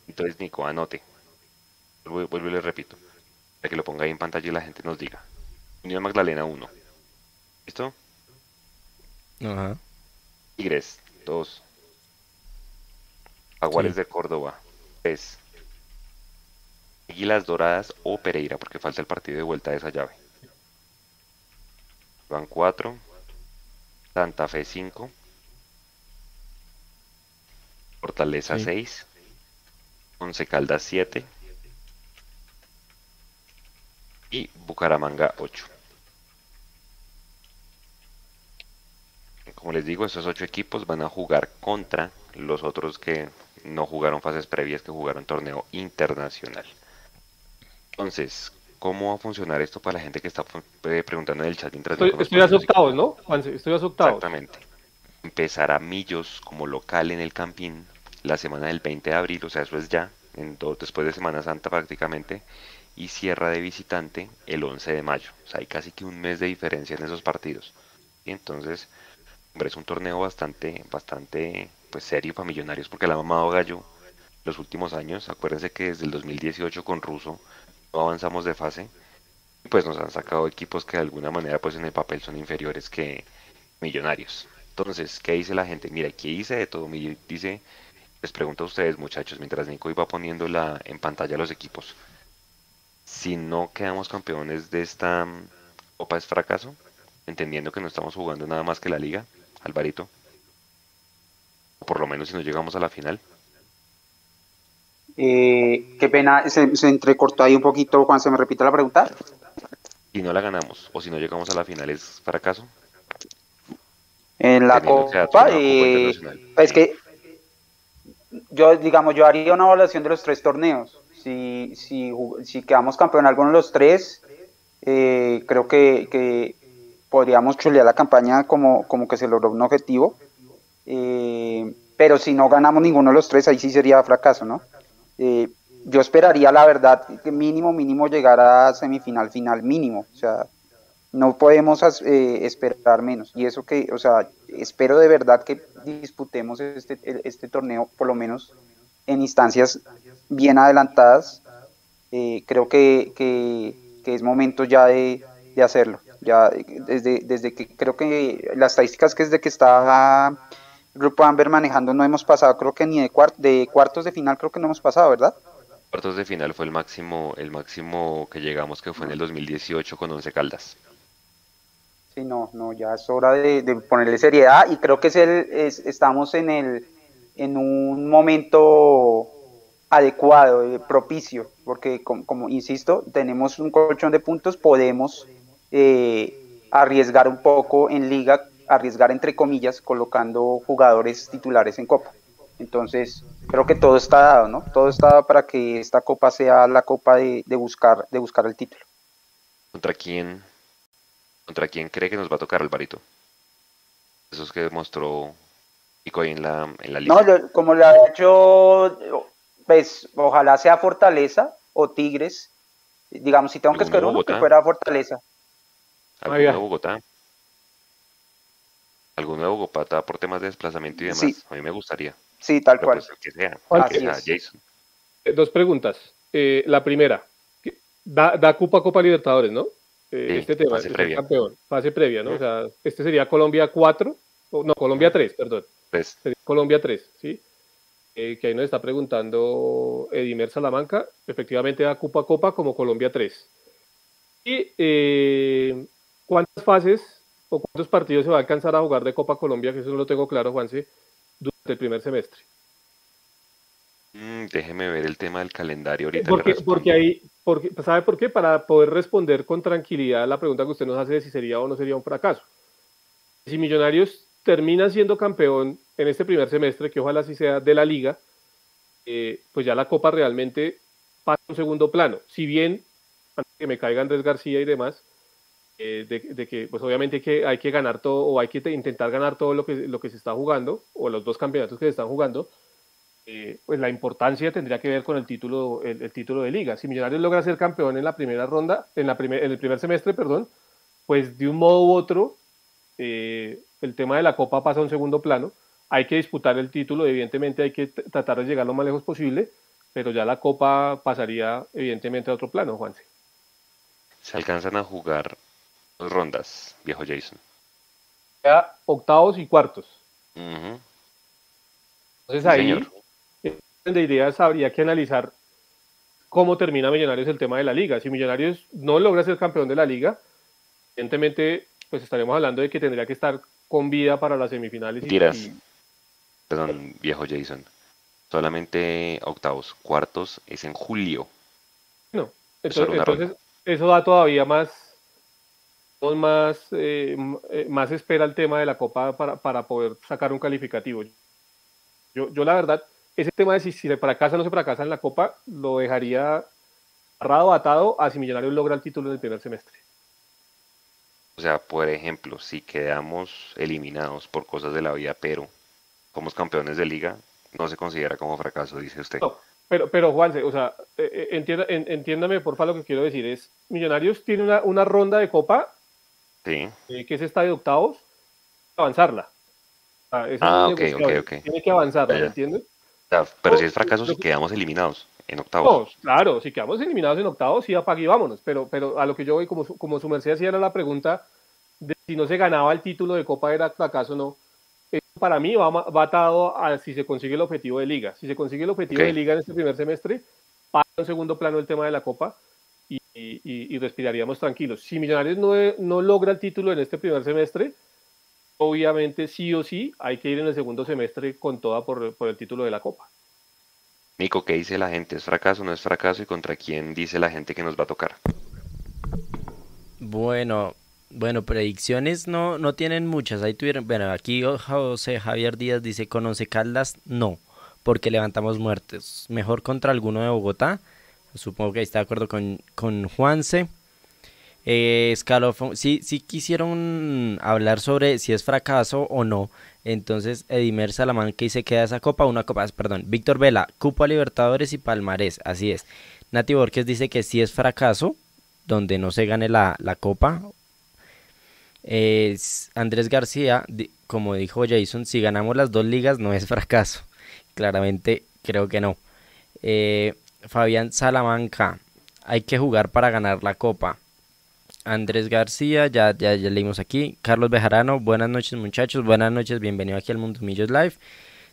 Entonces, Nico, anote. Vuelvo, y le repito. Para que lo ponga ahí en pantalla y la gente nos diga. Unión Magdalena 1. ¿Listo? Ajá. Tigres 2. Aguares de Córdoba 3. Águilas Doradas o Pereira, porque falta el partido de vuelta de esa llave. Van 4. Santa Fe 5. Fortaleza 6. Once Caldas 7 y Bucaramanga 8. Como les digo, esos 8 equipos van a jugar contra los otros que no jugaron fases previas, que jugaron torneo internacional. Entonces, ¿cómo va a funcionar esto para la gente que está eh, preguntando en el chat? Mientras estoy, estoy octavos, ¿no? Estoy octavos. Exactamente. Empezará Millos como local en el Campín la semana del 20 de abril, o sea, eso es ya, en después de Semana Santa prácticamente y cierra de visitante el 11 de mayo. O sea, hay casi que un mes de diferencia en esos partidos. Y entonces, hombre, es un torneo bastante, bastante pues serio para millonarios, porque la mamado gallo los últimos años, acuérdense que desde el 2018 con Russo no avanzamos de fase, y pues nos han sacado equipos que de alguna manera pues en el papel son inferiores que millonarios. Entonces, ¿qué dice la gente? Mira, aquí dice de todo, dice, les pregunto a ustedes muchachos, mientras Nico iba poniendo la, en pantalla los equipos, si no quedamos campeones de esta mm, Copa es fracaso, entendiendo que no estamos jugando nada más que la liga, Alvarito. Por lo menos si no llegamos a la final. Eh, qué pena, se, se, entrecortó ahí un poquito cuando se me repite la pregunta. Si no la ganamos o si no llegamos a la final es fracaso. En la Copa, eh, es que yo digamos yo haría una evaluación de los tres torneos si, si, si quedamos campeón alguno de los tres, eh, creo que, podríamos chulear la campaña como, como que se logró un objetivo. Eh, pero si no ganamos ninguno de los tres, ahí sí sería fracaso, ¿no? Eh, yo esperaría, la verdad, que mínimo, mínimo llegar a semifinal, final, mínimo. O sea, no podemos esperar menos. Y eso que, o sea, espero de verdad que disputemos este, este torneo, por lo menos en instancias bien adelantadas, eh, creo que, que, es momento ya de, de, hacerlo. Ya desde, desde que creo que las estadísticas que desde que está Grupo Amber manejando no hemos pasado, creo que ni de, de cuartos de final creo que no hemos pasado, ¿verdad? Cuartos de final fue el máximo, el máximo que llegamos que fue en el 2018 con Once Caldas. Sí, no, no, ya es hora de, ponerle seriedad y creo que es el, estamos en el en un momento adecuado, eh, propicio, porque como, insisto, tenemos un colchón de puntos, podemos eh, arriesgar un poco en liga, arriesgar entre comillas, colocando jugadores titulares en copa. Entonces, creo que todo está dado, ¿no? Todo está dado para que esta copa sea la copa de, de buscar, de buscar el título. ¿Contra quién ¿Contra quién cree que nos va a tocar Alvarito? Esos que mostró Pico ahí en la, en la lista. No, como lo ha hecho, pues ojalá sea Fortaleza o Tigres. Digamos, si tengo que escoger uno, que fuera Fortaleza. ¿Algún nuevo Bogotá? ¿Algún nuevo Bogotá por temas de desplazamiento y demás? A mí me gustaría. Sí, tal cual. Pues, que sea, Jason. Eh, dos preguntas. Eh, la primera, da, da Copa Copa Libertadores, ¿no? Eh, este tema, fase previa. campeón, fase previa, ¿no? O sea, este sería Colombia 4, no, Colombia 3, perdón. Colombia 3, ¿sí? Eh, que ahí nos está preguntando Edimer Salamanca, efectivamente da Copa Copa como Colombia 3. ¿Y eh, cuántas fases o cuántos partidos se va a alcanzar a jugar de Copa Colombia? Que eso no lo tengo claro, Juanse, durante el primer semestre. Mm, déjeme ver el tema del calendario ahorita. Porque, porque ahí, porque, ¿sabe por qué? Para poder responder con tranquilidad la pregunta que usted nos hace de si sería o no sería un fracaso. Si Millonarios termina siendo campeón en este primer semestre, que ojalá así sea, de la liga, eh, pues ya la Copa realmente pasa a un segundo plano. Si bien, antes que me caiga Andrés García y demás, eh, de, que pues obviamente hay que, hay que ganar todo o hay que intentar ganar todo lo que, lo que se está jugando, o los dos campeonatos que se están jugando, eh, pues la importancia tendría que ver con el título, el, título de liga. Si Millonarios logra ser campeón en la primera ronda, en, la en el primer semestre, perdón, pues de un modo u otro, eh, el tema de la Copa pasa a un segundo plano. Hay que disputar el título, evidentemente hay que tratar de llegar lo más lejos posible, pero ya la Copa pasaría evidentemente a otro plano, Juanse. Se alcanzan a jugar rondas, viejo Jason. Ya octavos y cuartos. Entonces ahí, de ideas habría que analizar cómo termina Millonarios el tema de la liga. Si Millonarios no logra ser campeón de la liga, evidentemente pues estaremos hablando de que tendría que estar con vida para las semifinales. Y, Perdón, viejo Jason. Solamente octavos, cuartos es en julio. No, entonces, eso da todavía más, más, eh, eh, más espera el tema de la Copa para, para poder sacar un calificativo. Yo, yo la verdad, ese tema de si, si se fracasa o no se fracasa en la Copa, lo dejaría agarrado, atado a si Millonarios logra el título en el primer semestre. O sea, por ejemplo, si quedamos eliminados por cosas de la vida, pero somos campeones de liga, no se considera como fracaso, dice usted. No, pero, pero Juanse, o sea, eh, eh, entiéndame por favor lo que quiero decir es, Millonarios tiene una, una ronda de Copa, sí. Eh, que es esta de octavos, avanzarla. ah, ok, ok, ok. Tiene que avanzarla, ¿me entiendes? pero si es fracaso, si quedamos eliminados en octavos. claro, si quedamos eliminados en octavos, sí apague y vámonos. Pero, pero a lo que yo voy, como, como su merced hacía era la pregunta de si no se ganaba el título de Copa era fracaso o no. para mí va, va, atado a si se consigue el objetivo de liga. Si se consigue el objetivo de liga en este primer semestre, pasa en segundo plano el tema de la Copa y, y, respiraríamos tranquilos. Si Millonarios no, no logra el título en este primer semestre, obviamente sí o sí hay que ir en el segundo semestre con toda por, el título de la Copa. Nico, ¿qué dice la gente? ¿Es fracaso o no es fracaso? ¿Y contra quién dice la gente que nos va a tocar? Bueno, bueno, predicciones no, no tienen muchas. Ahí tuvieron, bueno, aquí José Javier Díaz dice, conoce Caldas, no, porque levantamos muertes. Mejor contra alguno de Bogotá. Supongo que está de acuerdo con, con Juanse. Eh, sí, sí quisieron hablar sobre si es fracaso o no. Entonces, Edimer Salamanca y se queda esa copa, una copa, perdón. Víctor Vela, Cupo a Libertadores y Palmarés, así es. Nati Borges dice que sí es fracaso, donde no se gane la, copa. Andrés García, como dijo Jason, si ganamos las dos ligas no es fracaso. Claramente creo que no. Eh, Fabián Salamanca, hay que jugar para ganar la copa. Andrés García, ya, ya, leímos aquí. Carlos Bejarano, buenas noches muchachos, buenas noches, bienvenido aquí al Mundo Millos Live.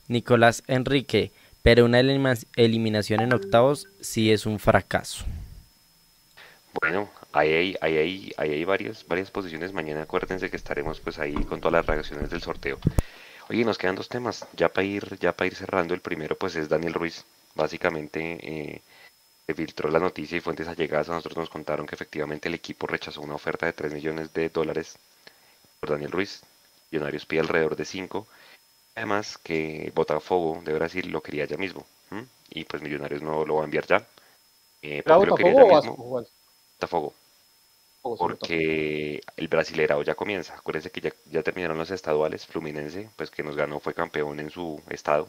Nicolás Enrique, pero una eliminación en octavos sí es un fracaso. Bueno, ahí hay, ahí hay, ahí hay varias, varias posiciones. Mañana acuérdense que estaremos pues ahí con todas las reacciones del sorteo. Oye, nos quedan dos temas. Ya para ir, ya para ir cerrando, el primero pues es Daniel Ruiz. Básicamente eh, se filtró la noticia y fuentes allegadas a nosotros nos contaron que efectivamente el equipo rechazó una oferta de 3 millones de dólares por Daniel Ruiz. Millonarios pide alrededor de 5. Además que Botafogo de Brasil lo quería ya mismo. Y pues Millonarios no lo va a enviar ya. Eh, Botafogo Botafogo. Porque el Brasilerao ya comienza. Acuérdense que ya, terminaron los estaduales. Fluminense, pues que nos ganó, fue campeón en su estado.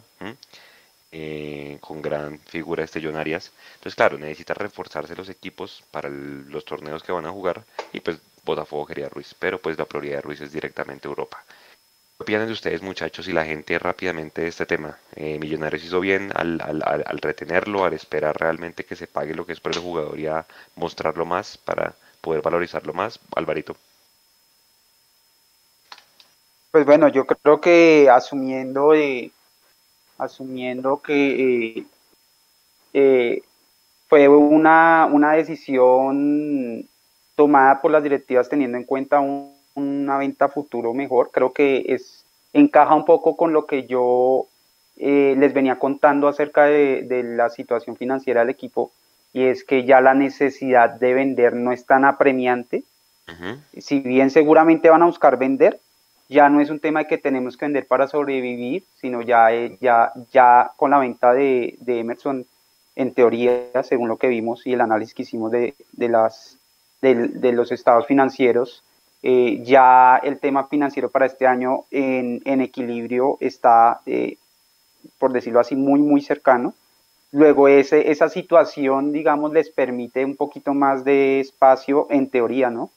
Eh, con gran figura estellonarias. Entonces, claro, necesita reforzarse los equipos para los torneos que van a jugar. Y pues Botafogo quería Ruiz. Pero pues la prioridad de Ruiz es directamente Europa. ¿Qué opinan de ustedes, muchachos, y la gente rápidamente de este tema? Eh, Millonarios hizo bien al, retenerlo, al esperar realmente que se pague lo que es por el jugador y a mostrarlo más para poder valorizarlo más. Alvarito. Pues bueno, yo creo que asumiendo, eh, asumiendo que eh, eh, fue una, una decisión tomada por las directivas teniendo en cuenta un una venta futuro mejor. Creo que es encaja un poco con lo que yo eh, les venía contando acerca de, la situación financiera del equipo y es que ya la necesidad de vender no es tan apremiante. Si bien seguramente van a buscar vender, ya no es un tema de que tenemos que vender para sobrevivir, sino ya, eh, ya, ya con la venta de, Emerson, en teoría, según lo que vimos y el análisis que hicimos de, las, de los estados financieros, eh, ya el tema financiero para este año en, equilibrio está, eh, por decirlo así, muy, muy cercano. Luego ese, esa situación, digamos, les permite un poquito más de espacio, en teoría, ¿no?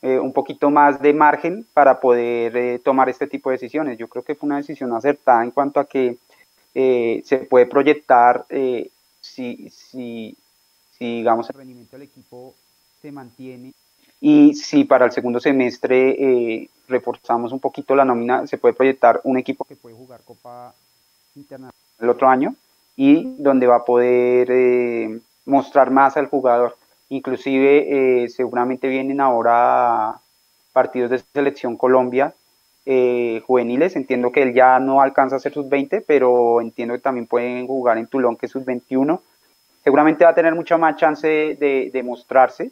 Eh, un poquito más de margen para poder tomar este tipo de decisiones. Yo creo que fue una decisión acertada en cuanto a que se puede proyectar si, si, si, digamos, el rendimiento del equipo se mantiene y si para el segundo semestre eh, reforzamos un poquito la nómina, se puede proyectar un equipo que puede jugar Copa Internacional el otro año y donde va a poder eh, mostrar más al jugador. Inclusive eh, seguramente vienen ahora partidos de selección Colombia juveniles. Entiendo que él ya no alcanza a ser sus 20, pero entiendo que también pueden jugar en Tulón, que es sus 21. Seguramente va a tener mucha más chance de, de mostrarse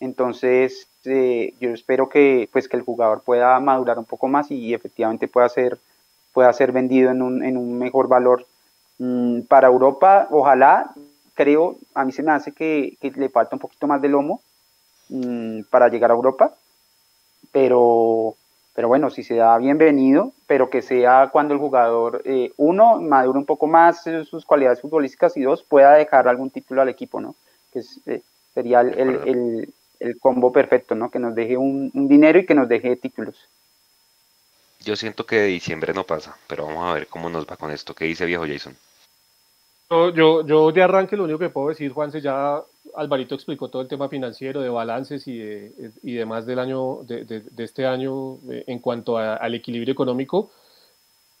entonces, eh, yo espero que, pues, que el jugador pueda madurar un poco más y, efectivamente pueda ser, pueda ser vendido en un, en un mejor valor mm, para Europa. Ojalá, creo, a mí se me hace que, le falta un poquito más de lomo mm, para llegar a Europa, pero, pero bueno, si se da bienvenido, pero que sea cuando el jugador, eh, uno, madure un poco más sus cualidades futbolísticas y dos, pueda dejar algún título al equipo, ¿no? Que eh, sería el, el combo perfecto, ¿no? Que nos deje un, dinero y que nos deje títulos. Yo siento que de diciembre no pasa, pero vamos a ver cómo nos va con esto. ¿Qué dice viejo Jason? Yo, yo, de arranque lo único que puedo decir, Juanse, ya Alvarito explicó todo el tema financiero, de balances y, y demás del año, de, este año eh, en cuanto al equilibrio económico.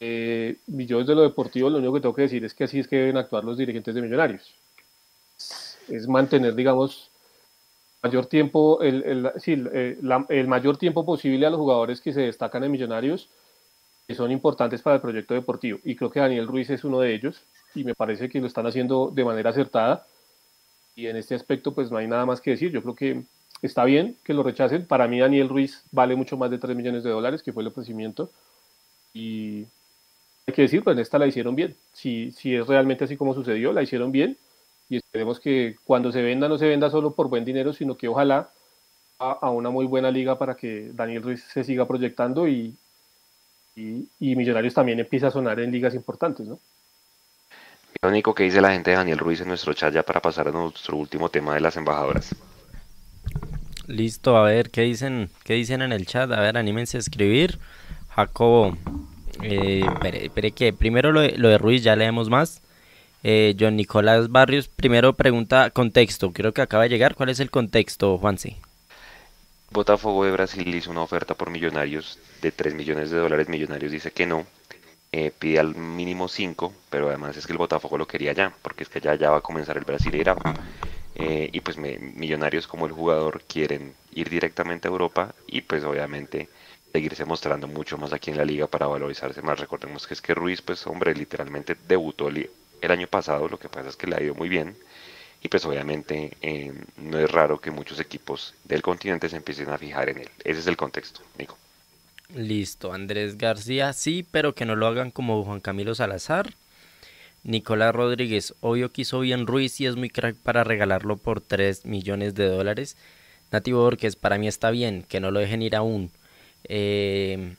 Eh, yo desde lo deportivo lo único que tengo que decir es que así es que deben actuar los dirigentes de Millonarios. Es mantener, digamos, mayor tiempo, el, el, sí, eh, el, mayor tiempo posible a los jugadores que se destacan en Millonarios, que son importantes para el proyecto deportivo. Y creo que Daniel Ruiz es uno de ellos, y me parece que lo están haciendo de manera acertada. Y en este aspecto, pues no hay nada más que decir. Yo creo que está bien que lo rechacen. Para mí, Daniel Ruiz vale mucho más de 3 millones de dólares, que fue el ofrecimiento. Y hay que decir, pues en esta la hicieron bien. Si, si es realmente así como sucedió, la hicieron bien y esperemos que cuando se venda no se venda solo por buen dinero, sino que ojalá a, una muy buena liga para que Daniel Ruiz se siga proyectando y, y, Millonarios también empiece a sonar en ligas importantes, ¿no? Lo único que dice la gente de Daniel Ruiz en nuestro chat ya para pasar a nuestro último tema de las embajadoras. Listo, a ver qué dicen, qué dicen en el chat. A ver, anímense a escribir. Jacobo, eh, espere, que primero lo lo de Ruiz ya leemos más. Eh, John Nicolás Barrios, primero pregunta contexto, creo que acaba de llegar. ¿Cuál es el contexto, Juanse? Botafogo de Brasil hizo una oferta por millonarios de 3 millones de dólares. Millonarios dice que no. Eh, pide al mínimo 5, pero además es que el Botafogo lo quería ya, porque es que ya, ya va a comenzar el Brasileirao. Eh, y pues millonarios como el jugador quieren ir directamente a Europa y pues obviamente seguirse mostrando mucho más aquí en la liga para valorizarse más. Recordemos que es que Ruiz, pues hombre, literalmente debutó el, año pasado, lo que pasa es que le ha ido muy bien. Y pues obviamente eh, no es raro que muchos equipos del continente se empiecen a fijar en él. Ese es el contexto, Nico. Listo, Andrés García sí, pero que no lo hagan como Juan Camilo Salazar. Nicolás Rodríguez, obvio que hizo bien Ruiz y es muy crack para regalarlo por 3 millones de dólares. Nativo Borges, para mí está bien, que no lo dejen ir aún. Eh,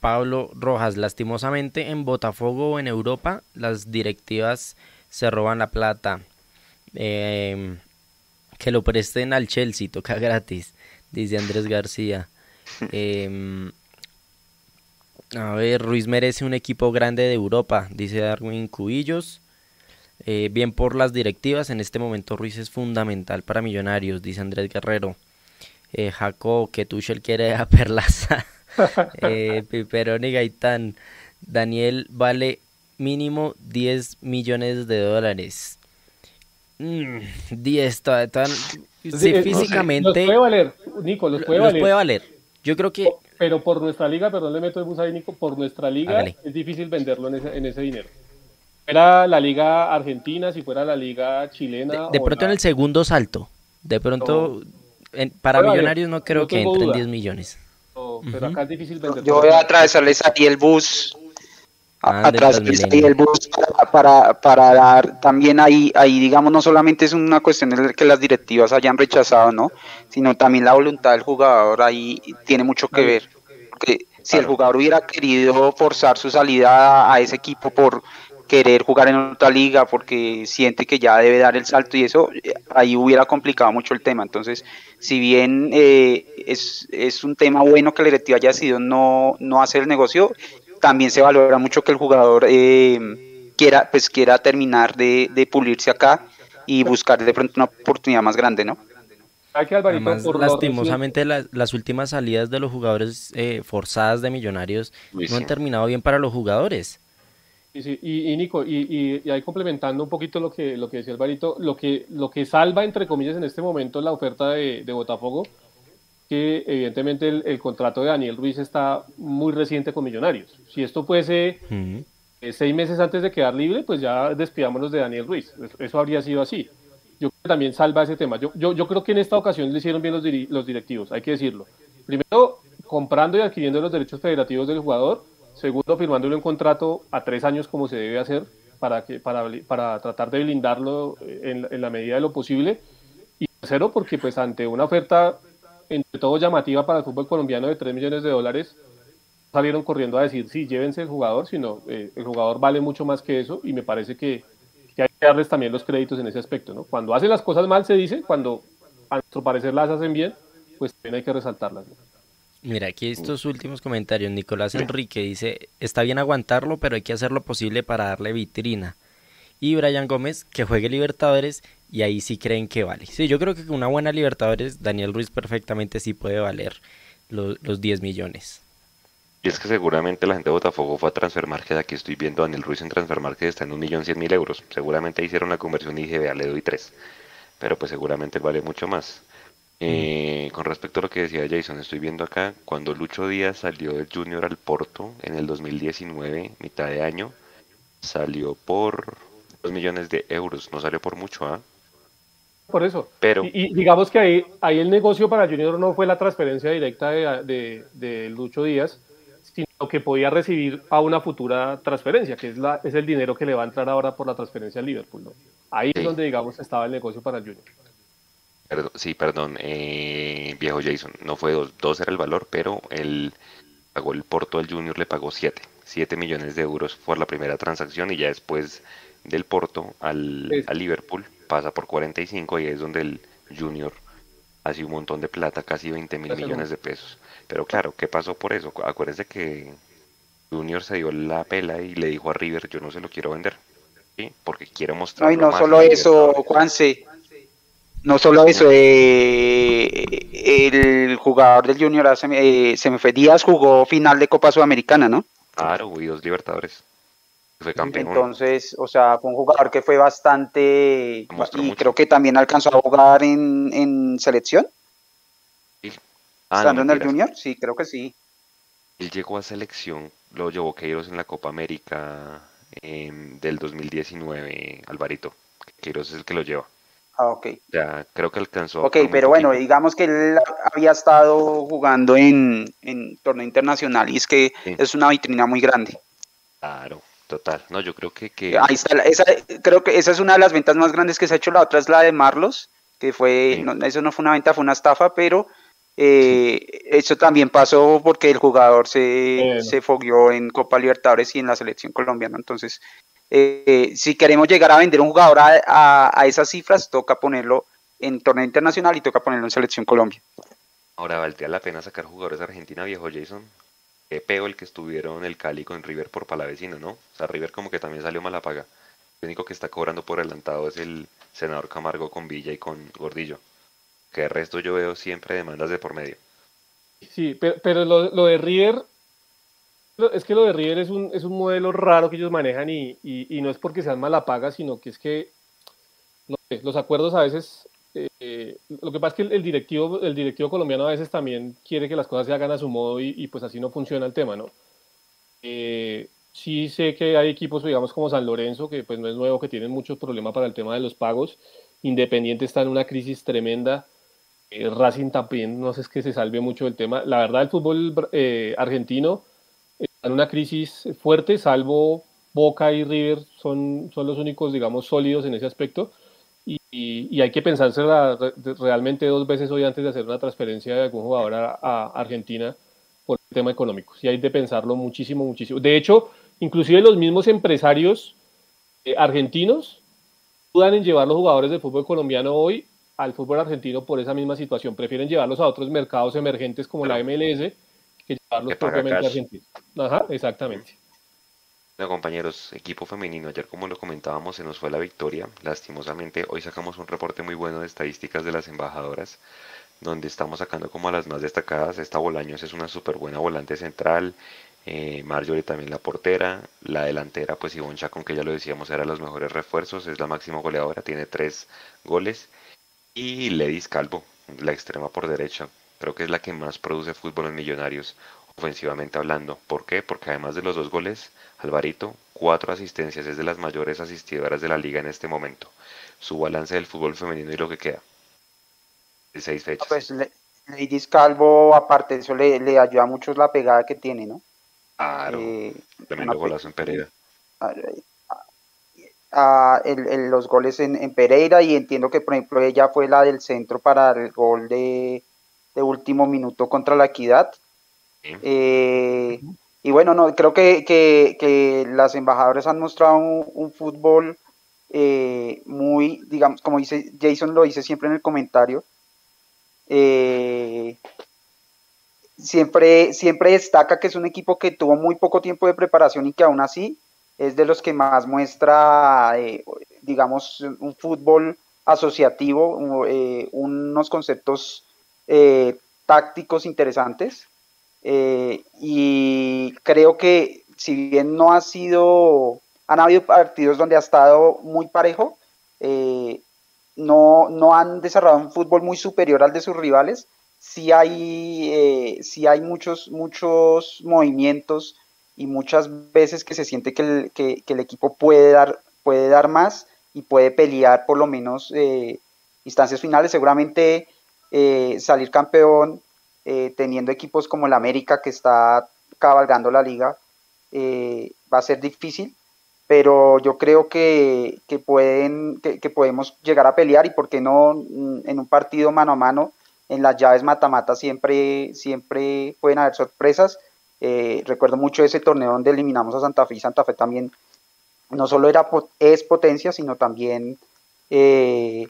Pablo Rojas, lastimosamente en Botafogo o en Europa las directivas se roban la plata. Eh, que lo presten al Chelsea, toca gratis, dice Andrés García. Eh, a ver, Ruiz merece un equipo grande de Europa, dice Darwin Cubillos. bien por las directivas, en este momento Ruiz es fundamental para Millonarios, dice Andrés Guerrero eh, Jacob, que Tuchel quiere a Perlaza, eh, Piperoni Gaitán, Daniel vale mínimo 10 millones de dólares. 10, mm, sí, físicamente. Los puede valer, Nico, los puede, los puede valer. Yo creo que. Pero por nuestra liga, perdón, le meto el bus ahí, Nico, por nuestra liga es difícil venderlo en ese, en ese dinero. Fuera la liga argentina, si fuera la liga chilena. De, pronto en el segundo salto. De pronto para Millonarios no creo que entren 10 millones. pero acá es difícil vender. Yo voy a atravesarles ahí el bus. A, atravesarles ahí el bus para, para, dar también ahí, ahí, digamos, no solamente es una cuestión de que las directivas hayan rechazado, ¿no? Sino también la voluntad del jugador ahí tiene mucho que ver. Porque si el jugador hubiera querido forzar su salida a ese equipo por querer jugar en otra liga porque siente que ya debe dar el salto y eso eh, ahí hubiera complicado mucho el tema. Entonces, si bien eh, es, es, un tema bueno que la directiva haya sido no, no hacer el negocio, también se valora mucho que el jugador eh, quiera, pues, quiera terminar de, de, pulirse acá y buscar de pronto una oportunidad más grande, ¿no? Además, lastimosamente las últimas salidas de los jugadores forzadas de millonarios no han terminado bien para los jugadores. Y, Nico, y, ahí complementando un poquito lo que, lo que decía Alvarito, lo que, lo que salva, entre comillas, en este momento la oferta de, Botafogo, que evidentemente el, contrato de Daniel Ruiz está muy reciente con Millonarios. Si esto fuese eh, seis meses antes de quedar libre, pues ya despidámonos de Daniel Ruiz. Eso habría sido así. Yo creo que también salva ese tema. Yo, yo, yo creo que en esta ocasión le hicieron bien los, los directivos, hay que decirlo. Primero, comprando y adquiriendo los derechos federativos del jugador Segundo, firmándole un contrato a tres años como se debe hacer para, que, para, para tratar de blindarlo en, en, la medida de lo posible. Y tercero, porque pues ante una oferta entre todo llamativa para el fútbol colombiano de 3 millones de dólares, salieron corriendo a decir, sí, llévense el jugador, sino eh, el jugador vale mucho más que eso y me parece que, que, hay que darles también los créditos en ese aspecto. ¿no? Cuando hacen las cosas mal se dice, cuando a nuestro parecer las hacen bien, pues también hay que resaltarlas. Mira, aquí estos últimos comentarios. Nicolás Enrique dice, está bien aguantarlo, pero hay que hacer lo posible para darle vitrina. Y Brian Gómez, que juegue Libertadores y ahí sí creen que vale. Sí, yo creo que con una buena Libertadores, Daniel Ruiz perfectamente sí puede valer los, los 10 millones. Y es que seguramente la gente de Botafogo fue a Transfer Market, aquí estoy viendo a Daniel Ruiz en Transfer Market, está en un millón cien mil euros. Seguramente hicieron la conversión y dije, vea, le doy tres. Pero pues seguramente vale mucho más. Eh, con respecto a lo que decía Jason, estoy viendo acá, cuando Lucho Díaz salió del Junior al Porto en el 2019, mitad de año, salió por 2 millones de euros, no salió por mucho, ¿ah? Por eso. Pero, y, digamos que ahí, ahí el negocio para Junior no fue la transferencia directa de, de, Lucho Díaz, sino que podía recibir a una futura transferencia, que es, la, es el dinero que le va a entrar ahora por la transferencia al Liverpool. Ahí es donde, digamos, estaba el negocio para Junior sí, perdón, eh, viejo Jason, no fue dos, dos era el valor, pero el pagó el Porto al Junior le pagó siete, siete millones de euros por la primera transacción y ya después del Porto al, Liverpool pasa por 45 y es donde el Junior hace un montón de plata, casi 20 mil millones de pesos. Pero claro, ¿qué pasó por eso? Acuérdense que Junior se dio la pela y le dijo a River, yo no se lo quiero vender, ¿sí? porque quiero mostrar. No, y no solo eso, Juanse, no solo eso, eh, el jugador del Junior se me, se fue Díaz jugó final de Copa Sudamericana, ¿no? Claro, y dos Libertadores. Fue campeón. Entonces, o sea, fue un jugador que fue bastante. y creo que también alcanzó a jugar en, en selección. Sí. Ah, Estando en el Junior, sí, creo que sí. Él llegó a selección, lo llevó Queiroz en la Copa América del 2019, Alvarito. Queiroz es el que lo lleva. Ah, ok. Ya, creo que alcanzó. Ok, pero bueno, digamos que él había estado jugando en, en torneo internacional y es que es una vitrina muy grande. Claro, total. No, yo creo que... que... Ahí está, esa, creo que esa es una de las ventas más grandes que se ha hecho. La otra es la de Marlos, que fue, eso no fue una venta, fue una estafa, pero eh, eso también pasó porque el jugador se, se fogueó en Copa Libertadores y en la selección colombiana. Entonces, eh, si queremos llegar a vender un jugador a, esas cifras, toca ponerlo en torneo internacional y toca ponerlo en selección Colombia. Ahora, ¿valdría la pena sacar jugadores de Argentina, viejo Jason? Peo el que estuvieron el Cali con River por Palavecino, ¿no? O sea, River como que también salió mala paga. El único que está cobrando por adelantado es el senador Camargo con Villa y con Gordillo que el resto yo veo siempre demandas de por medio. Sí, pero, lo, de River, es que lo de River es un, es un modelo raro que ellos manejan y, no es porque sean mala paga, sino que es que los acuerdos a veces, eh, lo que pasa es que el, directivo, el directivo colombiano a veces también quiere que las cosas se hagan a su modo y, pues así no funciona el tema, ¿no? Eh, sí sé que hay equipos, digamos, como San Lorenzo, que pues no es nuevo, que tienen muchos problemas para el tema de los pagos. Independiente está en una crisis tremenda. Eh, Racing también, no sé, es que se salve mucho del tema. La verdad, el fútbol eh, argentino está en una crisis fuerte, salvo Boca y River, son, son los únicos, digamos, sólidos en ese aspecto. Y, hay que pensarse realmente dos veces hoy antes de hacer una transferencia de algún jugador a, Argentina por el tema económico. Sí hay de pensarlo muchísimo, muchísimo. De hecho, inclusive los mismos empresarios eh, argentinos dudan en llevar los jugadores del fútbol colombiano hoy al fútbol argentino por esa misma situación. Prefieren llevarlos a otros mercados emergentes como la MLS que llevarlos propiamente a Argentina. Ajá, exactamente. Bueno, compañeros, equipo femenino, ayer como lo comentábamos se nos fue la victoria, lastimosamente hoy sacamos un reporte muy bueno de estadísticas de las embajadoras, donde estamos sacando como a las más destacadas, esta Bolaños es una súper buena volante central, eh, Marjorie también la portera, la delantera pues Ivonne Chacón que ya lo decíamos era los mejores refuerzos, es la máxima goleadora, tiene tres goles, y Ledis Calvo, la extrema por derecha. Creo que es la que más produce fútbol en Millonarios, ofensivamente hablando. ¿Por qué? Porque además de los dos goles, Alvarito, cuatro asistencias, es de las mayores asistidoras de la liga en este momento. Su balance del fútbol femenino y lo que queda. De seis fechas. Pues Ledis Calvo, aparte de eso, le, le, ayuda mucho la pegada que tiene, ¿no? Claro. Eh, tremendo golazo en Pereira los goles en, Pereira y entiendo que por ejemplo ella fue la del centro para el gol de, último minuto contra la equidad. Eh, y bueno, no, creo que, que, las embajadoras han mostrado un, fútbol eh, muy, digamos, como dice Jason lo dice siempre en el comentario, eh, siempre, siempre destaca que es un equipo que tuvo muy poco tiempo de preparación y que aún así es de los que más muestra, eh, digamos, un fútbol asociativo, eh, unos conceptos eh, tácticos interesantes. Y creo que si bien no ha sido, han habido partidos donde ha estado muy parejo, no, no han desarrollado un fútbol muy superior al de sus rivales. Sí hay, sí hay muchos, muchos movimientos, y muchas veces que se siente que el, que, el equipo puede dar, puede dar más y puede pelear por lo menos eh, instancias finales. Seguramente eh, salir campeón eh, teniendo equipos como el América que está cabalgando la liga va a ser difícil, pero yo creo que, pueden, que, podemos llegar a pelear y por qué no mm, en un partido mano a mano, en las llaves mata-mata siempre, siempre pueden haber sorpresas eh, recuerdo mucho ese torneo donde eliminamos a Santa Fe y Santa Fe también no solo era es potencia, sino también eh,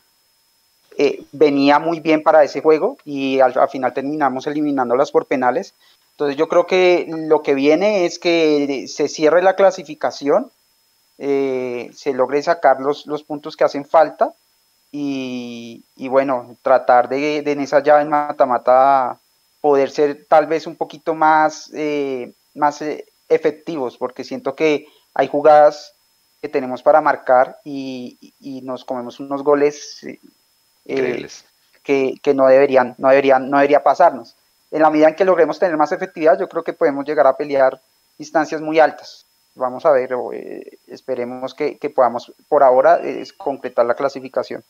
eh, venía muy bien para ese juego y al, final terminamos eliminándolas por penales. Entonces yo creo que lo que viene es que se cierre la clasificación, se logre sacar los, los puntos que hacen falta y, bueno, tratar de, en esa llave en mata-mata poder ser tal vez un poquito más, eh, más eh, efectivos, porque siento que hay jugadas que tenemos para marcar y, nos comemos unos goles eh, que, que, no deberían, no deberían, no debería pasarnos. En la medida en que logremos tener más efectividad, yo creo que podemos llegar a pelear instancias muy altas. Vamos a ver, esperemos que, podamos por ahora concretar la clasificación.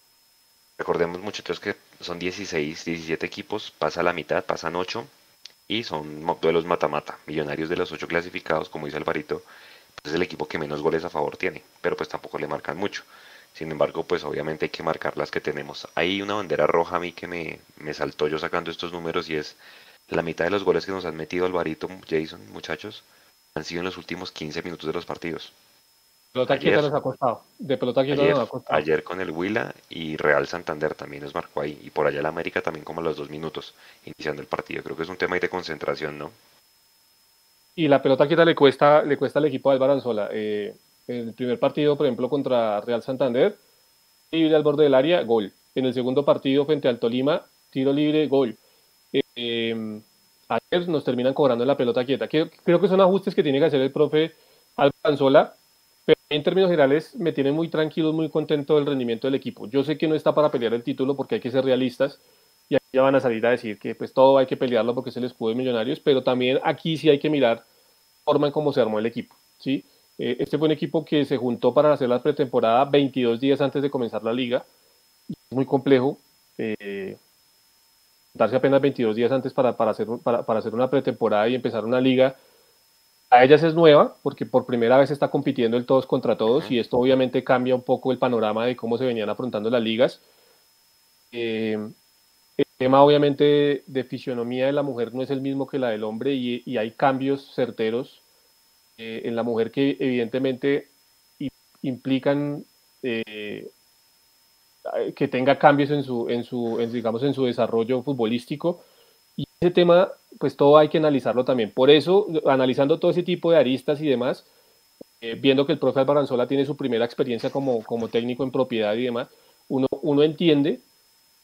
Recordemos muchachos que son 16, 17 equipos, pasa la mitad, pasan 8 y son duelos mata-mata. Millonarios de los 8 clasificados, como dice Alvarito, pues es el equipo que menos goles a favor tiene, pero pues tampoco le marcan mucho. Sin embargo, pues obviamente hay que marcar las que tenemos. Hay una bandera roja a mí que me, me saltó yo sacando estos números y es la mitad de los goles que nos han metido Alvarito, Jason, muchachos, han sido en los últimos 15 minutos de los partidos. Pelota ayer, nos ha costado. De pelota quieta ayer, nos ha costado. Ayer con el Huila y Real Santander también nos marcó ahí. Y por allá el América también como a los dos minutos iniciando el partido. Creo que es un tema ahí de concentración, ¿no? Y la pelota quieta le cuesta, le cuesta al equipo de Albaranzola. Eh, en el primer partido, por ejemplo, contra Real Santander, libre al borde del área, gol. En el segundo partido frente al Tolima, tiro libre, gol. Eh, em, ayer nos terminan cobrando la pelota quieta. Creo, creo que son ajustes que tiene que hacer el profe Albaranzola pero en términos generales me tiene muy tranquilo, muy contento el rendimiento del equipo. Yo sé que no está para pelear el título porque hay que ser realistas y aquí ya van a salir a decir que pues todo hay que pelearlo porque es el escudo de Millonarios, pero también aquí sí hay que mirar forma en cómo se armó el equipo, ¿sí? Eh, este fue un equipo que se juntó para hacer la pretemporada 22 días antes de comenzar la liga. Es muy complejo eh, darse apenas 22 días antes para, para, hacer, para, para hacer una pretemporada y empezar una liga a ellas es nueva porque por primera vez está compitiendo el todos contra todos y esto obviamente cambia un poco el panorama de cómo se venían afrontando las ligas. Eh, el tema obviamente de fisionomía de la mujer no es el mismo que la del hombre y, hay cambios certeros eh, en la mujer que evidentemente implican eh, que tenga cambios en su, en su digamos, en su desarrollo futbolístico y ese tema, pues todo hay que analizarlo también. Por eso, analizando todo ese tipo de aristas y demás, eh, viendo que el profe Albaranzola tiene su primera experiencia como, como técnico en propiedad y demás, uno, uno entiende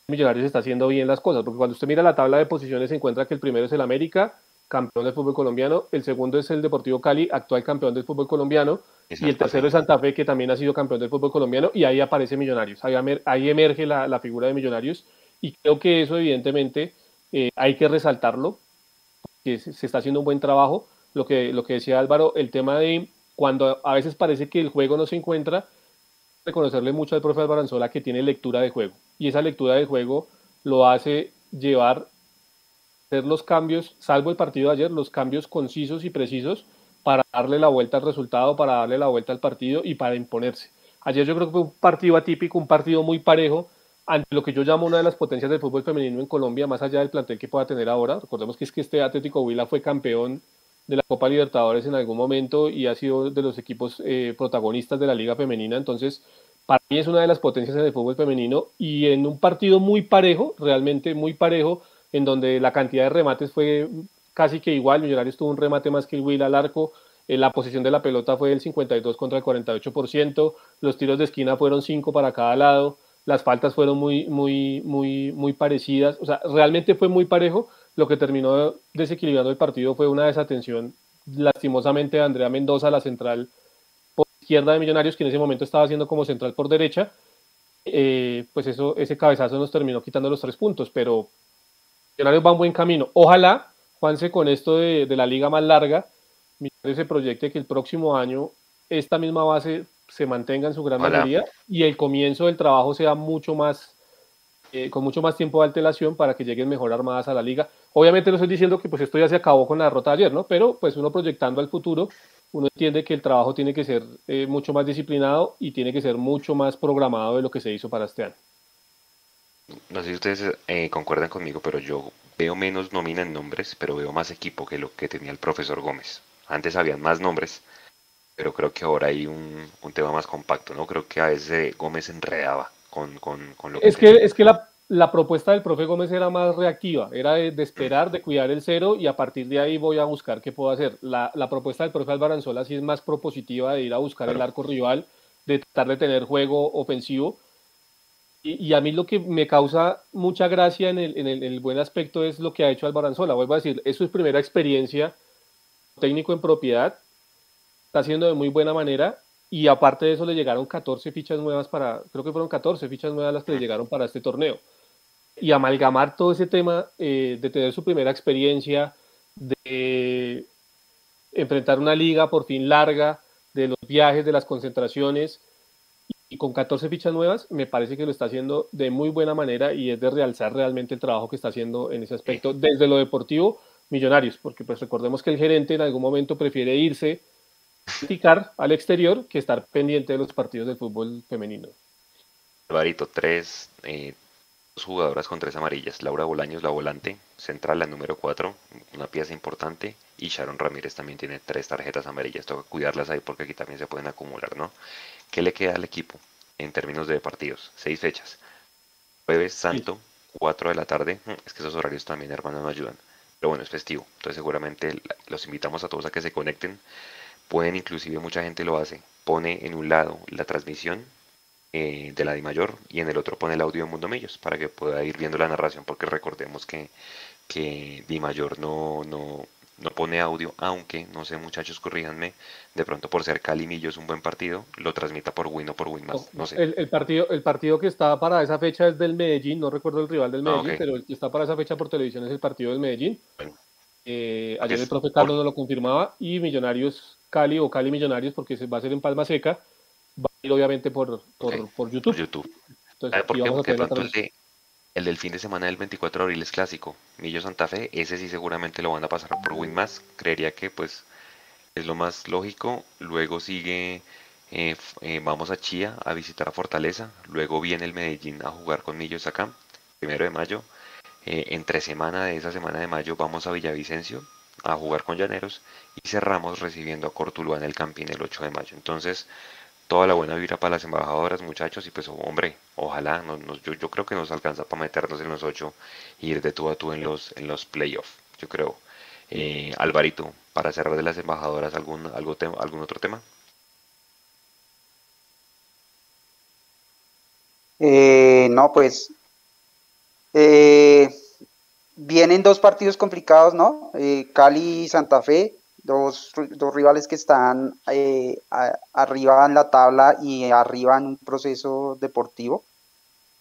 Millonarios está haciendo bien las cosas, porque cuando usted mira la tabla de posiciones se encuentra que el primero es el América, campeón del fútbol colombiano, el segundo es el Deportivo Cali, actual campeón del fútbol colombiano, y el tercero es Santa Fe, que también ha sido campeón del fútbol colombiano, y ahí aparece Millonarios, ahí, ahí emerge la, la, figura de Millonarios, y creo que eso evidentemente eh, hay que resaltarlo, que se está haciendo un buen trabajo. Lo que, lo que decía Álvaro, el tema de cuando a veces parece que el juego no se encuentra, reconocerle mucho al profe Alvaranzola que tiene lectura de juego. Y esa lectura de juego lo hace llevar, hacer los cambios, salvo el partido de ayer, los cambios concisos y precisos para darle la vuelta al resultado, para darle la vuelta al partido y para imponerse. Ayer yo creo que fue un partido atípico, un partido muy parejo, ante lo que yo llamo una de las potencias del fútbol femenino en Colombia, más allá del plantel que pueda tener ahora. Recordemos que es que este Atlético Huila fue campeón de la Copa Libertadores en algún momento y ha sido de los equipos eh, protagonistas de la Liga Femenina. Entonces, para mí es una de las potencias en el fútbol femenino y en un partido muy parejo, realmente muy parejo, en donde la cantidad de remates fue casi que igual. Millonarios tuvo un remate más que el Huila al arco. Eh, la posición de la pelota fue del 52 contra el 48%. Los tiros de esquina fueron 5 para cada lado las faltas fueron muy, muy, muy, muy parecidas, o sea, realmente fue muy parejo, lo que terminó desequilibrando el partido fue una desatención lastimosamente de Andrea Mendoza, la central por izquierda de Millonarios, que en ese momento estaba haciendo como central por derecha, eh, pues eso, ese cabezazo nos terminó quitando los tres puntos, pero Millonarios va un buen camino. Ojalá, Juanse, con esto de, de la liga más larga, Millonarios se proyecte que el próximo año esta misma base se mantenga en su gran mayoría y el comienzo del trabajo sea mucho más, eh, con mucho más tiempo de alteración para que lleguen mejor armadas a la liga. Obviamente no estoy diciendo que pues esto ya se acabó con la derrota de ayer, ¿no? Pero pues uno proyectando al futuro, uno entiende que el trabajo tiene que ser eh, mucho más disciplinado y tiene que ser mucho más programado de lo que se hizo para este año. No sé si ustedes eh, concuerdan conmigo, pero yo veo menos nómina en nombres, pero veo más equipo que lo que tenía el profesor Gómez. Antes habían más nombres, pero creo que ahora hay un, un, tema más compacto, ¿no? Creo que a veces Gómez enredaba con, con, con lo que... Es que, es que la, la, propuesta del profe Gómez era más reactiva, era de, esperar, de cuidar el cero y a partir de ahí voy a buscar qué puedo hacer. La, la propuesta del profe Albaranzola sí es más propositiva de ir a buscar el arco rival, de tratar de tener juego ofensivo. Y, a mí lo que me causa mucha gracia en el, en, el, buen aspecto es lo que ha hecho Álvaro Anzola. Vuelvo a decir, es su primera experiencia técnico en propiedad, está haciendo de muy buena manera y aparte de eso le llegaron 14 fichas nuevas para, creo que fueron 14 fichas nuevas las que le llegaron para este torneo. Y amalgamar todo ese tema eh, de tener su primera experiencia, de enfrentar una liga por fin larga, de los viajes, de las concentraciones, y con 14 fichas nuevas, me parece que lo está haciendo de muy buena manera y es de realzar realmente el trabajo que está haciendo en ese aspecto desde lo deportivo Millonarios, porque pues recordemos que el gerente en algún momento prefiere irse a al exterior que estar pendiente de los partidos del fútbol femenino. Alvarito, tres, eh, dos jugadoras con tres amarillas. Laura Bolaños, la volante, central, la número cuatro, una pieza importante. Y Sharon Ramírez también tiene tres tarjetas amarillas. Que cuidarlas ahí porque aquí también se pueden acumular, ¿no? ¿Qué le queda al equipo en términos de partidos? Seis fechas. Jueves Santo, 4 de la tarde. Mm, es que esos horarios también, hermano, no ayudan. Pero bueno, es festivo. Entonces seguramente los invitamos a todos a que se conecten. Pueden, inclusive mucha gente lo hace. Pone en un lado la transmisión eh, de la Di Mayor y en el otro pone el audio de Mundo Millos para que pueda ir viendo la narración porque recordemos que, que Di Mayor no, no, no pone audio, aunque, no sé muchachos, corríjanme, de pronto por ser Cali Millos un buen partido, lo transmita por Win o por Win más, no sé. El, partido, el partido que está para esa fecha es del Medellín, no recuerdo el rival del ah, Medellín, pero el que está para esa fecha por televisión es el partido del Medellín. Eh, ayer el profe Carlos no lo confirmaba y Millonarios Cali o Cali Millonarios, porque se va a ser en Palma Seca, va a ir obviamente por, por, por YouTube. YouTube. Entonces, ¿Por Porque de pronto el el del fin de semana del 24 de abril es clásico. Millo Santa Fe, ese sí seguramente lo van a pasar por Winmas. Creería que pues es lo más lógico. Luego sigue, eh, eh, vamos a Chía a visitar a Fortaleza. Luego viene el Medellín a jugar con Millos acá, primero de mayo. Eh, entre semana de esa semana de mayo vamos a Villavicencio a jugar con Llaneros y cerramos recibiendo a Cortuluá en el Campín el 8 de mayo. Entonces, toda la buena vibra para las embajadoras, muchachos, y pues hombre, ojalá, yo, creo que nos alcanza para meternos en los ocho y ir de tú a tú en los, en los playoffs, yo creo. Eh, Alvarito, para cerrar de las embajadoras, ¿algún, ¿algún otro tema? Eh, no, pues eh, vienen dos partidos complicados, ¿no? Cali y Santa Fe, dos, dos rivales que están eh, arriba en la tabla y arriba en un proceso deportivo.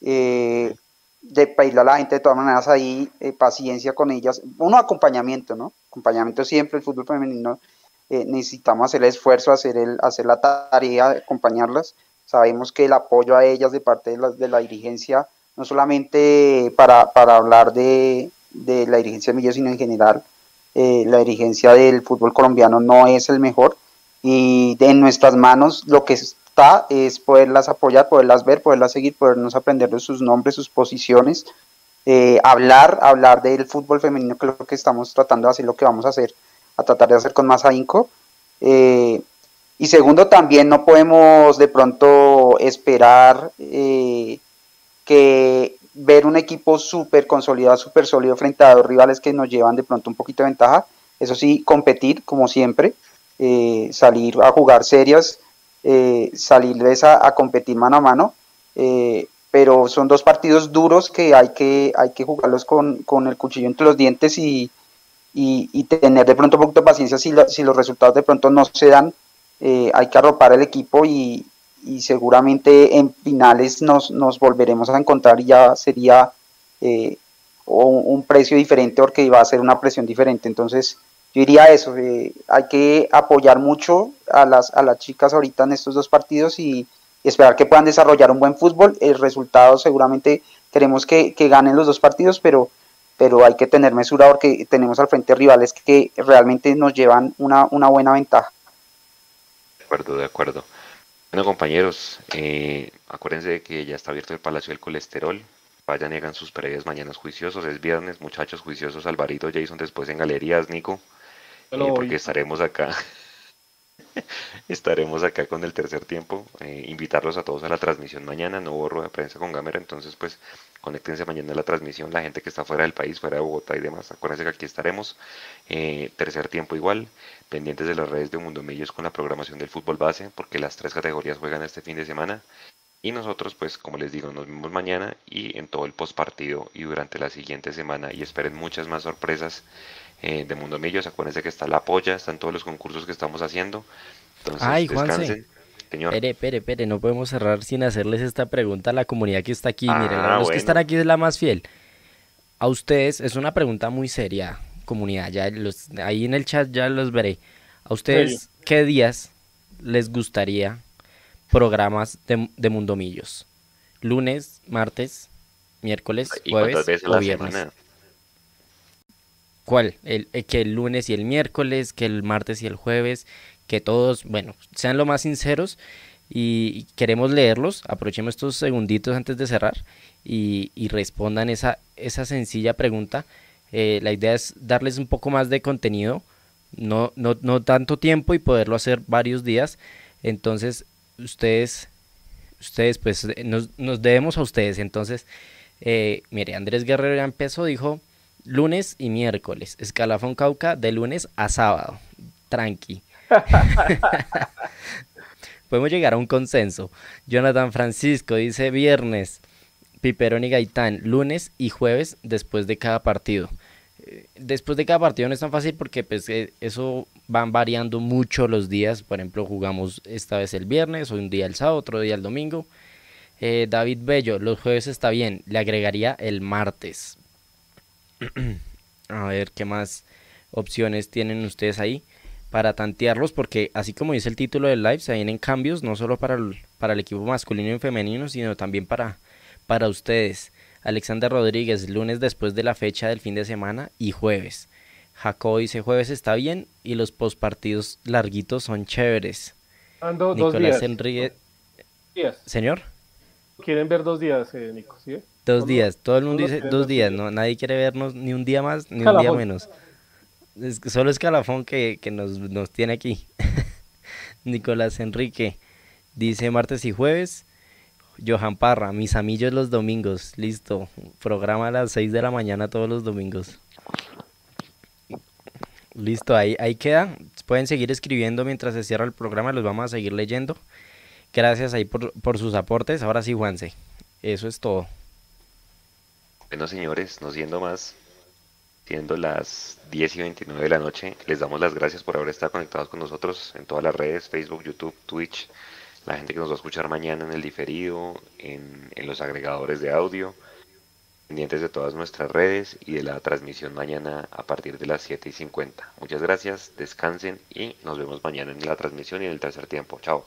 Eh, de pedirle a la gente de todas maneras ahí eh, paciencia con ellas. Uno, acompañamiento, ¿no? Acompañamiento siempre, el fútbol femenino necesitamos hacer el esfuerzo, hacer, el, hacer la tarea, acompañarlas. Sabemos que el apoyo a ellas de parte de la, de la dirigencia, no solamente para, para hablar de, de la dirigencia de Millos, sino en general, eh, la dirigencia del fútbol colombiano no es el mejor y en nuestras manos lo que está es poderlas apoyar, poderlas ver, poderlas seguir, podernos aprender de sus nombres, sus posiciones, eh, hablar, hablar del fútbol femenino, que es lo que estamos tratando de hacer, lo que vamos a hacer, a tratar de hacer con más ahínco. Eh, y segundo, también no podemos de pronto esperar que ver un equipo súper consolidado, súper sólido frente a dos rivales que nos llevan de pronto un poquito de ventaja. Eso sí, competir como siempre, eh, salir a jugar serias, eh, salirles a, competir mano a mano. Eh, pero son dos partidos duros que hay que, hay que jugarlos con, el cuchillo entre los dientes y, tener de pronto un poquito de paciencia si, si los resultados de pronto no se dan. hay que arropar el equipo y, y seguramente en finales nos, nos volveremos a encontrar y ya sería eh, un, precio diferente porque iba a ser una presión diferente. Entonces, yo diría eso, eh, hay que apoyar mucho a las, a las chicas ahorita en estos dos partidos y, esperar que puedan desarrollar un buen fútbol. El resultado seguramente queremos que, ganen los dos partidos, pero, pero hay que tener mesura porque tenemos al frente rivales que realmente nos llevan una, una buena ventaja. De acuerdo, de acuerdo. Bueno, compañeros, eh, acuérdense de que ya está abierto el Palacio del Colesterol. Vayan y hagan sus previas mañanas juiciosos. Es viernes, muchachos juiciosos. Alvarito, Jason, después en galerías, Nico. Eh, porque estaremos acá. estaremos acá con el tercer tiempo. Eh, invitarlos a todos a la transmisión mañana. No borro de prensa con Gamer. Entonces, pues, conéctense mañana a la transmisión. La gente que está fuera del país, fuera de Bogotá y demás. Acuérdense que aquí estaremos. tercer tiempo igual pendientes de las redes de Mundo Millos con la programación del fútbol base, porque las tres categorías juegan este fin de semana. Y nosotros, pues, como les digo, nos vemos mañana y en todo el postpartido y durante la siguiente semana. Y esperen muchas más sorpresas eh, de Mundo Millos. Acuérdense que está la polla, están todos los concursos que estamos haciendo. Entonces, Ay, descansen. Juanse. Señor. Pere, pere, pere, no podemos cerrar sin hacerles esta pregunta a la comunidad que está aquí. Ah, Miren, los que bueno. están aquí es la más fiel. A ustedes, es una pregunta muy seria, comunidad. Ya los, ahí en el chat ya los veré. ¿A ustedes qué días les gustaría programas de, de Mundomillos? ¿Lunes, martes, miércoles, ¿Y cuántas jueves veces o viernes? semana? ¿Cuál? El, eh, que el lunes y el miércoles, que el martes y el jueves, que todos, bueno, sean lo más sinceros y queremos leerlos. Aprovechemos estos segunditos antes de cerrar y, respondan esa, esa sencilla pregunta. Eh, la idea es darles un poco más de contenido, no, no, no tanto tiempo y poderlo hacer varios días. Entonces, ustedes, ustedes pues eh, nos, nos debemos a ustedes. Entonces, eh, mire, Andrés Guerrero ya empezó, dijo lunes y miércoles. Escalafón Cauca de lunes a sábado. Tranqui. Podemos llegar a un consenso. Jonathan Francisco dice viernes. Piperón y Gaitán, lunes y jueves después de cada partido. Eh, Después de cada partido no es tan fácil porque pues eh, eso van variando mucho los días. Por ejemplo, jugamos esta vez el viernes, un día el sábado, otro día el domingo. Eh, David Bello, los jueves está bien, le agregaría el martes. A ver qué más opciones tienen ustedes ahí para tantearlos, porque así como dice el título del live, se vienen cambios no solo para el, para el equipo masculino y femenino, sino también para, para ustedes. Alexander Rodríguez, lunes después de la fecha del fin de semana y jueves. Jacob dice jueves está bien y los postpartidos larguitos son chéveres. Ando dos Nicolás días. Enrique, días. señor, Quieren ver dos días, eh, Nico, ¿sí? dos días. Todo el mundo dice dos dos días, no, nadie quiere vernos ni un día más ni un día menos. Es solo Escalafón que, que nos, nos tiene aquí. Nicolás Enrique dice martes y jueves. Johan Parra, mis amillos los domingos. Listo. Programa a las 6 de la mañana todos los domingos. Listo, ahí, ahí queda. Pueden seguir escribiendo mientras se cierra el programa, los vamos a seguir leyendo. Gracias ahí por, por sus aportes. Ahora sí, Juanse. Eso es todo. Bueno, señores, no siendo más, siendo las 10 y 29 de la noche, les damos las gracias por haber estado conectados con nosotros en todas las redes, Facebook, YouTube, Twitch, la gente que nos va a escuchar mañana en el diferido, en, los agregadores de audio, pendientes de todas nuestras redes y de la transmisión mañana a partir de las 7 y 50. Muchas gracias, descansen y nos vemos mañana en la transmisión y en el tercer tiempo. Chao.